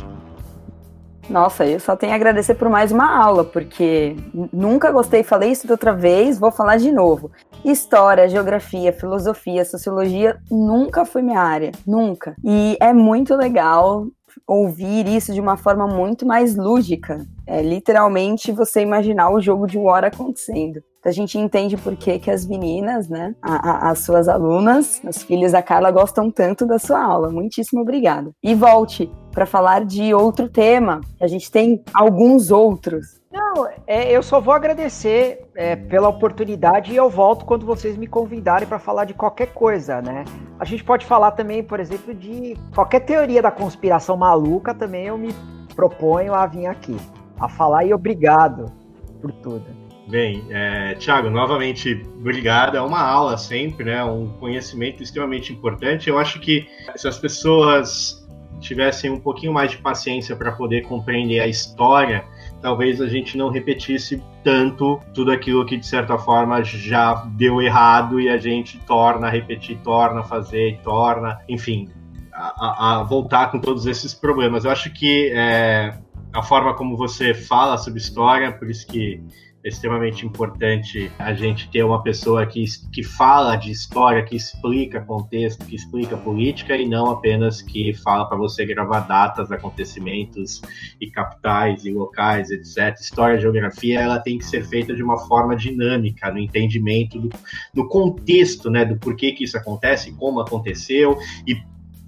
Nossa, eu só tenho a agradecer por mais uma aula, porque nunca gostei, falei isso da outra vez, vou falar de novo. História, geografia, filosofia, sociologia nunca foi minha área, nunca. E é muito legal ouvir isso de uma forma muito mais lúdica. É literalmente você imaginar o jogo de War acontecendo. Então a gente entende por que, que as meninas, né, a, a, as suas alunas, as filhas da Carla, gostam tanto da sua aula. Muitíssimo obrigada. E volte para falar de outro tema. A gente tem alguns outros. Não, é, eu só vou agradecer é, pela oportunidade e eu volto quando vocês me convidarem para falar de qualquer coisa, né? A gente pode falar também, por exemplo, de qualquer teoria da conspiração maluca, também eu me proponho a vir aqui, a falar e obrigado por tudo. Bem, é, Tiago, novamente, obrigado. É uma aula sempre, né? Um conhecimento extremamente importante. Eu acho que se as pessoas tivessem um pouquinho mais de paciência para poder compreender a história, talvez a gente não repetisse tanto tudo aquilo que de certa forma já deu errado e a gente torna a repetir, torna a fazer, torna, enfim, a, a, voltar com todos esses problemas. Eu acho que é, a forma como você fala sobre história, por isso que extremamente importante a gente ter uma pessoa que, que fala de história, que explica contexto, que explica política e não apenas que fala para você gravar datas, acontecimentos e capitais e locais, etc. História geografia ela tem que ser feita de uma forma dinâmica, no entendimento do no contexto, né, do porquê que isso acontece, como aconteceu e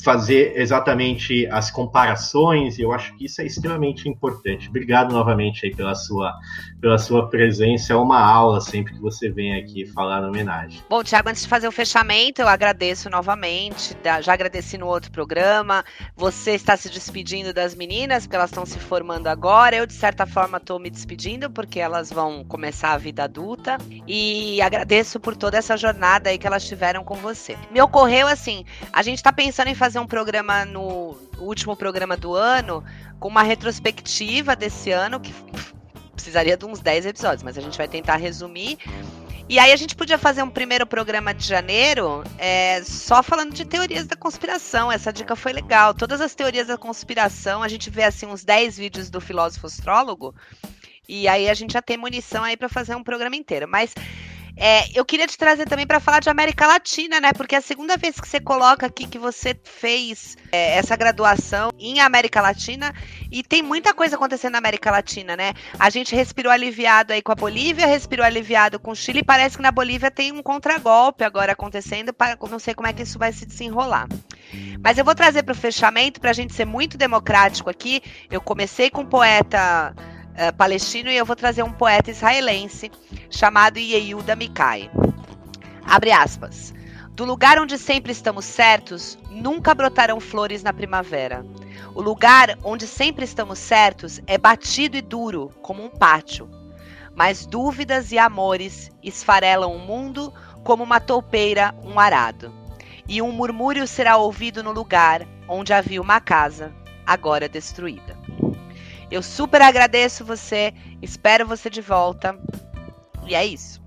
fazer exatamente as comparações, e eu acho que isso é extremamente importante. Obrigado novamente aí pela sua, pela sua presença, é uma aula sempre que você vem aqui falar na homenagem. Bom, Tiago, antes de fazer o fechamento, eu agradeço novamente, já agradeci no outro programa, você está se despedindo das meninas, porque elas estão se formando agora, eu de certa forma estou me despedindo, porque elas vão começar a vida adulta, e agradeço por toda essa jornada aí que elas tiveram com você. Me ocorreu assim, a gente está pensando em fazer fazer um programa no último programa do ano, com uma retrospectiva desse ano, que precisaria de uns 10 episódios, mas a gente vai tentar resumir. E aí a gente podia fazer um primeiro programa de janeiro é, só falando de teorias da conspiração. Essa dica foi legal. Todas as teorias da conspiração, a gente vê assim uns 10 vídeos do filósofo astrólogo. E aí a gente já tem munição aí para fazer um programa inteiro. Mas é, eu queria te trazer também para falar de América Latina, né? Porque é a segunda vez que você coloca aqui que você fez é, essa graduação em América Latina e tem muita coisa acontecendo na América Latina, né? A gente respirou aliviado aí com a Bolívia, respirou aliviado com o Chile. Parece que na Bolívia tem um contragolpe agora acontecendo. Não sei como é que isso vai se desenrolar. Mas eu vou trazer para o fechamento para a gente ser muito democrático aqui. Eu comecei com um poeta uh, palestino e eu vou trazer um poeta israelense chamado Yehuda Mikai. Abre aspas. Do lugar onde sempre estamos certos, nunca brotarão flores na primavera. O lugar onde sempre estamos certos é batido e duro, como um pátio. Mas dúvidas e amores esfarelam o mundo como uma toupeira um arado. E um murmúrio será ouvido no lugar onde havia uma casa, agora destruída. Eu super agradeço você, espero você de volta. E é isso.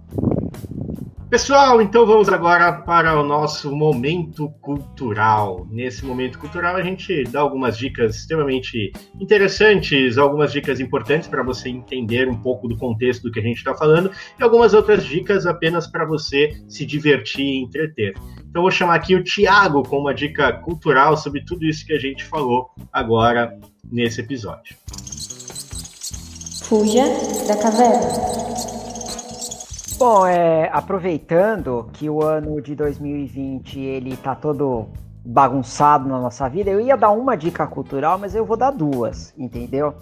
Pessoal, então vamos agora para o nosso momento cultural. Nesse momento cultural, a gente dá algumas dicas extremamente interessantes, algumas dicas importantes para você entender um pouco do contexto do que a gente está falando, e algumas outras dicas apenas para você se divertir e entreter. Então, vou chamar aqui o Tiago com uma dica cultural sobre tudo isso que a gente falou agora nesse episódio. Fuja da caverna. Bom, é, aproveitando que o ano de 2020 ele tá todo bagunçado na nossa vida, eu ia dar uma dica cultural, mas eu vou dar duas, entendeu?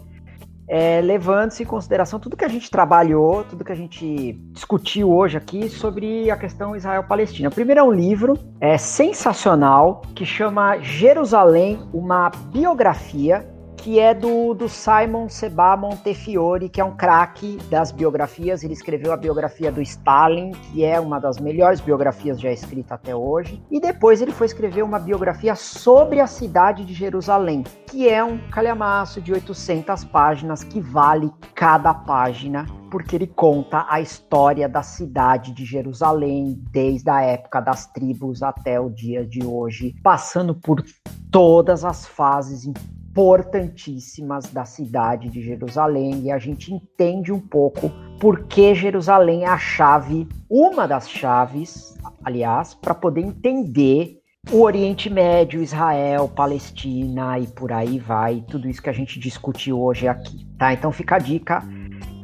É, Levando-se em consideração tudo que a gente trabalhou, tudo que a gente discutiu hoje aqui sobre a questão Israel-Palestina. Primeiro é um livro é, sensacional que chama Jerusalém, uma biografia que é do, do Simon Seba Montefiore, que é um craque das biografias. Ele escreveu a biografia do Stalin, que é uma das melhores biografias já escrita até hoje. E depois ele foi escrever uma biografia sobre a cidade de Jerusalém, que é um calhamaço de 800 páginas que vale cada página porque ele conta a história da cidade de Jerusalém, desde a época das tribos até o dia de hoje, passando por todas as fases importantíssimas da cidade de Jerusalém e a gente entende um pouco por que Jerusalém é a chave, uma das chaves, aliás, para poder entender o Oriente Médio, Israel, Palestina e por aí vai, tudo isso que a gente discutiu hoje aqui, tá? Então fica a dica.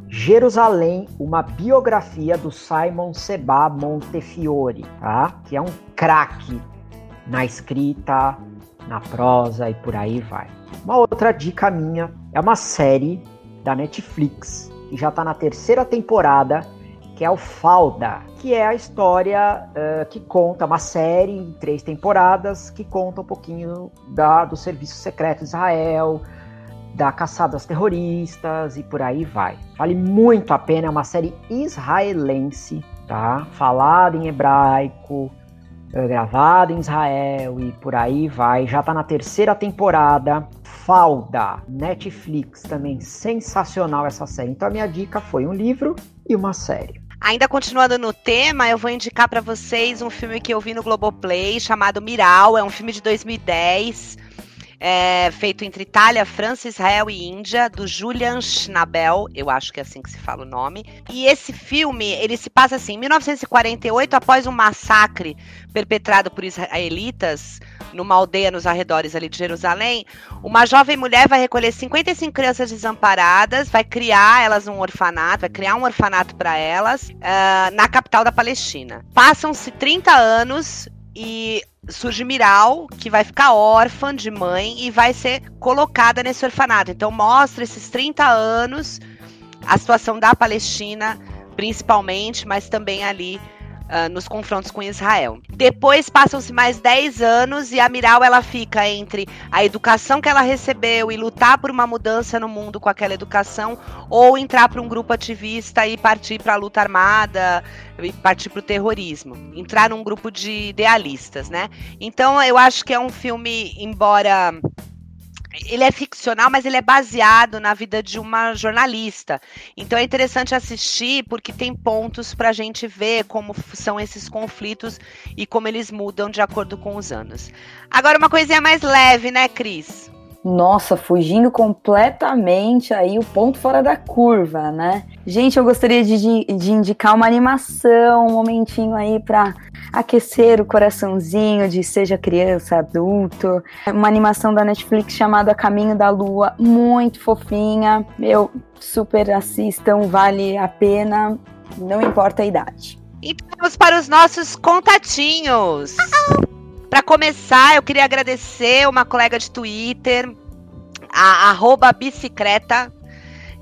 Jerusalém, uma biografia do Simon Seba Montefiore, tá? Que é um craque na escrita, na prosa e por aí vai. Uma outra dica minha é uma série da Netflix, que já está na terceira temporada, que é o Falda, que é a história uh, que conta, uma série em três temporadas, que conta um pouquinho da, do serviço secreto de Israel, da caçada aos terroristas e por aí vai. Vale muito a pena, é uma série israelense, tá? Falada em hebraico, eh, gravada em Israel e por aí vai. Já tá na terceira temporada. Falda, Netflix, também sensacional essa série. Então a minha dica foi um livro e uma série. Ainda continuando no tema, eu vou indicar para vocês um filme que eu vi no Globoplay chamado Miral. É um filme de 2010 é, feito entre Itália, França, Israel e Índia, do Julian Schnabel, eu acho que é assim que se fala o nome. E esse filme, ele se passa assim, em 1948, após um massacre perpetrado por israelitas numa aldeia nos arredores ali de Jerusalém, uma jovem mulher vai recolher 55 crianças desamparadas, vai criar elas num orfanato, vai criar um orfanato para elas uh, na capital da Palestina. Passam-se 30 anos e surge Miral, que vai ficar órfã de mãe e vai ser colocada nesse orfanato. Então mostra esses 30 anos, a situação da Palestina, principalmente, mas também ali uh, nos confrontos com Israel. Depois passam-se mais 10 anos e a Miral ela fica entre a educação que ela recebeu e lutar por uma mudança no mundo com aquela educação, ou entrar para um grupo ativista e partir para a luta armada e partir para o terrorismo. Entrar num grupo de idealistas, né? Então eu acho que é um filme, embora ele é ficcional, mas ele é baseado na vida de uma jornalista. Então é interessante assistir porque tem pontos para a gente ver como são esses conflitos e como eles mudam de acordo com os anos. Agora uma coisinha mais leve, né, Cris? Nossa, fugindo completamente aí o ponto fora da curva, né? Gente, eu gostaria de, de indicar uma animação, um momentinho aí para aquecer o coraçãozinho de seja criança, adulto. Uma animação da Netflix chamada Caminho da Lua, muito fofinha. Meu, super assistam, vale a pena, não importa a idade. Então vamos para os nossos contatinhos. Para começar, eu queria agradecer uma colega de Twitter, a arroba bicicleta,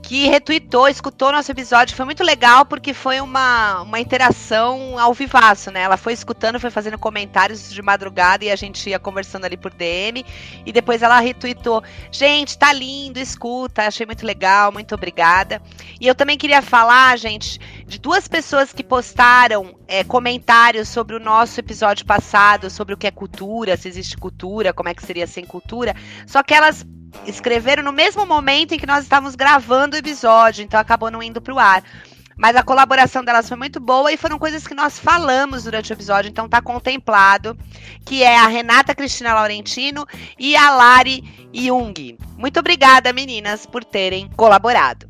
que retweetou, escutou nosso episódio. Foi muito legal porque foi uma, uma interação ao vivaço, né? Ela foi escutando, foi fazendo comentários de madrugada e a gente ia conversando ali por DM. E depois ela retweetou: Gente, tá lindo, escuta, achei muito legal, muito obrigada. E eu também queria falar, gente, de duas pessoas que postaram é, comentários sobre o nosso episódio passado, sobre o que é cultura, se existe cultura, como é que seria sem cultura. Só que elas escreveram no mesmo momento em que nós estávamos gravando o episódio, então acabou não indo para o ar. Mas a colaboração delas foi muito boa e foram coisas que nós falamos durante o episódio, então tá contemplado, que é a Renata Cristina Laurentino e a Lari Jung. Muito obrigada, meninas, por terem colaborado.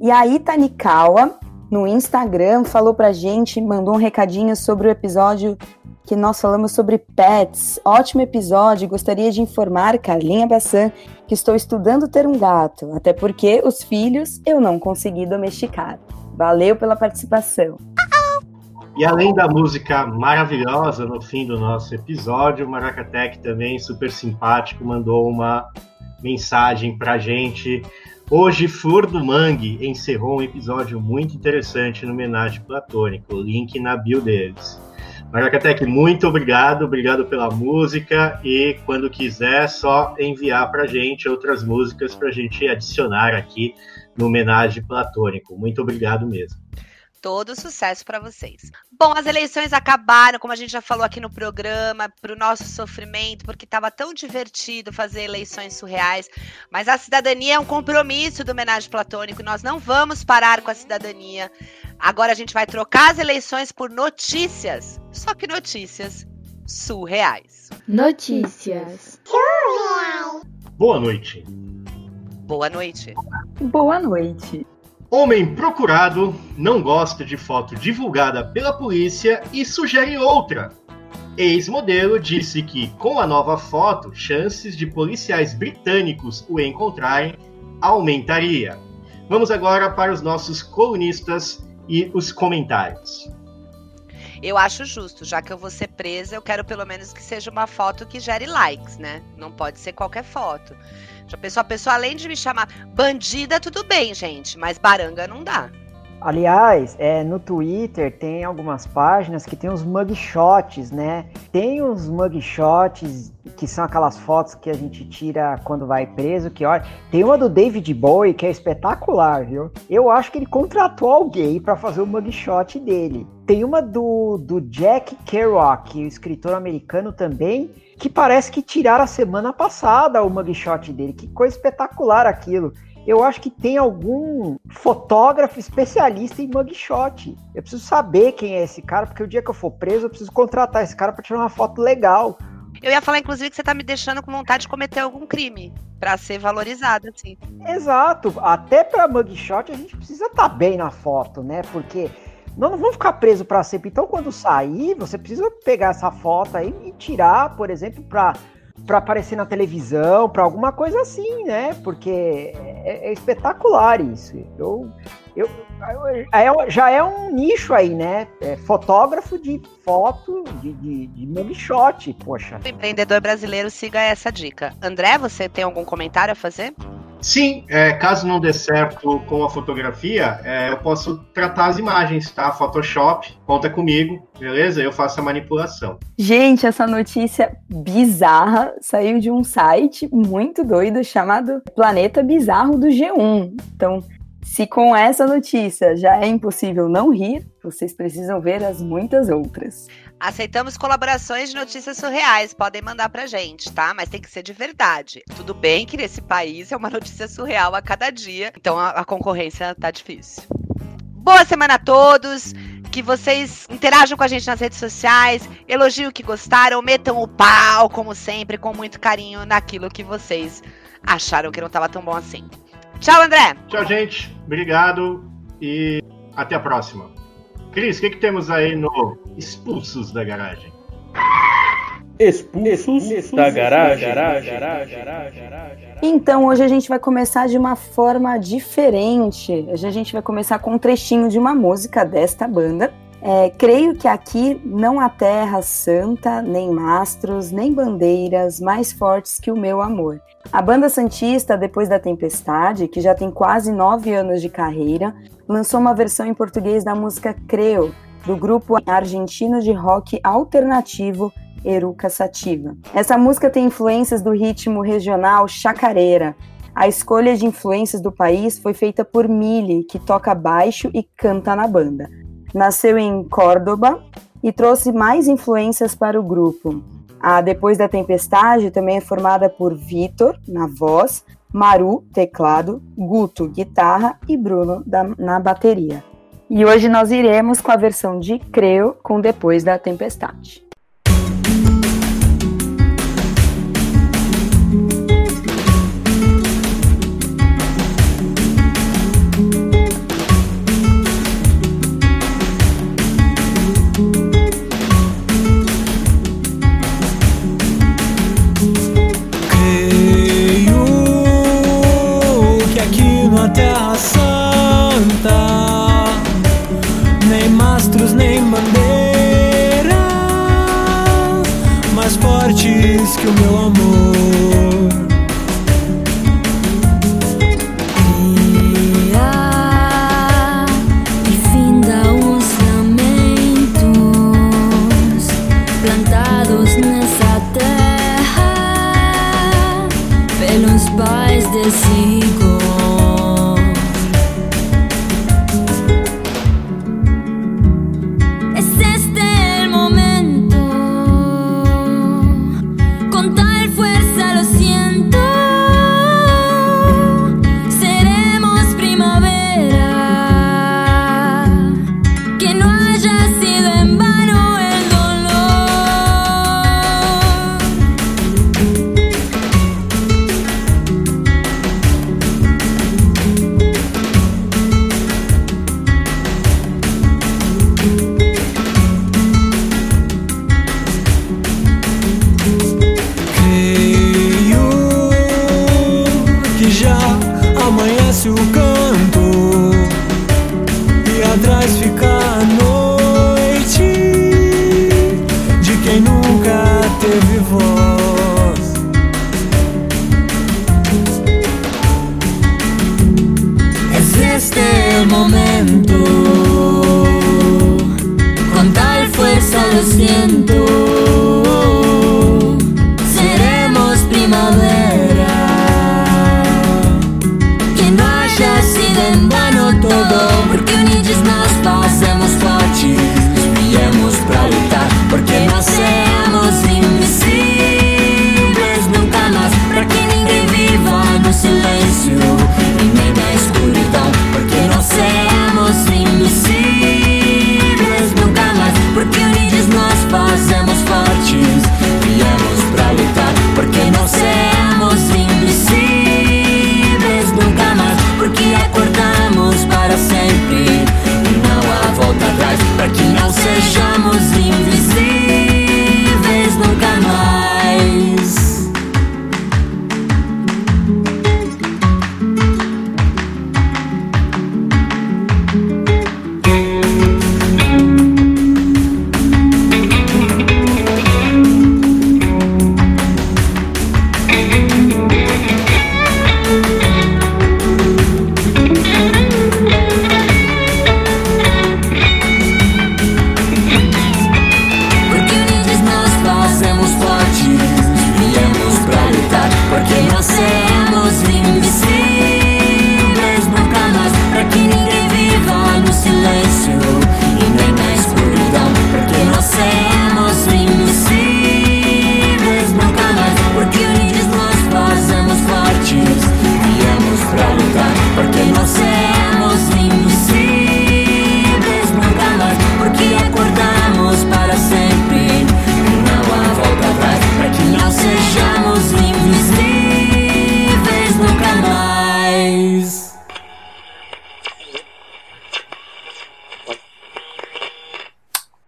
E a Ita Nikawa, no Instagram, falou pra gente, mandou um recadinho sobre o episódio que nós falamos sobre pets. Ótimo episódio. Gostaria de informar Carlinha Bassan que estou estudando ter um gato, até porque os filhos eu não consegui domesticar. Valeu pela participação. E além da música maravilhosa no fim do nosso episódio, o Maracatec também, super simpático, mandou uma mensagem pra gente. Hoje, Flor do Mangue encerrou um episódio muito interessante no homenagem platônico. Link na bio deles. Maracatec, muito obrigado, obrigado pela música e quando quiser só enviar pra gente outras músicas pra gente adicionar aqui no homenagem platônico. Muito obrigado mesmo. Todo sucesso para vocês. Bom, as eleições acabaram, como a gente já falou aqui no programa, para o nosso sofrimento, porque estava tão divertido fazer eleições surreais. Mas a cidadania é um compromisso do homenagem platônico. Nós não vamos parar com a cidadania. Agora a gente vai trocar as eleições por notícias. Só que notícias surreais. Notícias. Boa noite. Boa noite. Boa noite. Homem procurado não gosta de foto divulgada pela polícia e sugere outra. Ex-modelo disse que, com a nova foto, chances de policiais britânicos o encontrarem aumentaria. Vamos agora para os nossos colunistas e os comentários. Eu acho justo, já que eu vou ser presa, eu quero pelo menos que seja uma foto que gere likes, né? Não pode ser qualquer foto. Já pensou, a pessoa, além de me chamar bandida, tudo bem, gente, mas baranga não dá. Aliás, é, no Twitter tem algumas páginas que tem os mugshots, né? Tem os mugshots que são aquelas fotos que a gente tira quando vai preso, que olha, tem uma do David Bowie que é espetacular, viu? Eu acho que ele contratou alguém para fazer o mugshot dele. Tem uma do, do Jack Kerouac, o escritor americano também, que parece que tiraram a semana passada o mugshot dele. Que coisa espetacular aquilo eu acho que tem algum fotógrafo especialista em mugshot. Eu preciso saber quem é esse cara, porque o dia que eu for preso, eu preciso contratar esse cara para tirar uma foto legal. Eu ia falar, inclusive, que você tá me deixando com vontade de cometer algum crime para ser valorizado, assim. Exato. Até para mugshot a gente precisa estar tá bem na foto, né? Porque nós não vamos ficar preso para sempre. Então, quando sair, você precisa pegar essa foto aí e tirar, por exemplo, para para aparecer na televisão, para alguma coisa assim, né? Porque é, é espetacular isso. Eu, eu, eu, já é um nicho aí, né? É fotógrafo de foto, de, de, de mugshot, poxa. O empreendedor brasileiro siga essa dica. André, você tem algum comentário a fazer? Sim, é, caso não dê certo com a fotografia, é, eu posso tratar as imagens, tá? Photoshop, conta comigo, beleza? Eu faço a manipulação. Gente, essa notícia bizarra saiu de um site muito doido chamado Planeta Bizarro do G1. Então, se com essa notícia já é impossível não rir, vocês precisam ver as muitas outras. Aceitamos colaborações de notícias surreais, podem mandar pra gente, tá? Mas tem que ser de verdade. Tudo bem que nesse país é uma notícia surreal a cada dia, então a, a concorrência tá difícil. Boa semana a todos! Que vocês interajam com a gente nas redes sociais, elogiem o que gostaram, metam o pau, como sempre, com muito carinho naquilo que vocês acharam que não estava tão bom assim. Tchau, André! Tchau, gente. Obrigado e até a próxima. Cris, o que, que temos aí no Expulsos da Garagem? Expulsos, Expulsos da, garagem. da garagem. Então, hoje a gente vai começar de uma forma diferente. Hoje a gente vai começar com um trechinho de uma música desta banda. É, creio que aqui não há terra santa, nem mastros, nem bandeiras mais fortes que o meu amor. A banda Santista, depois da Tempestade, que já tem quase nove anos de carreira, lançou uma versão em português da música Creo, do grupo argentino de rock alternativo Eruca Sativa. Essa música tem influências do ritmo regional chacareira. A escolha de influências do país foi feita por Mili, que toca baixo e canta na banda. Nasceu em Córdoba e trouxe mais influências para o grupo. A Depois da Tempestade também é formada por Vitor, na voz, Maru, teclado, Guto, guitarra e Bruno da, na bateria. E hoje nós iremos com a versão de Creu com Depois da Tempestade.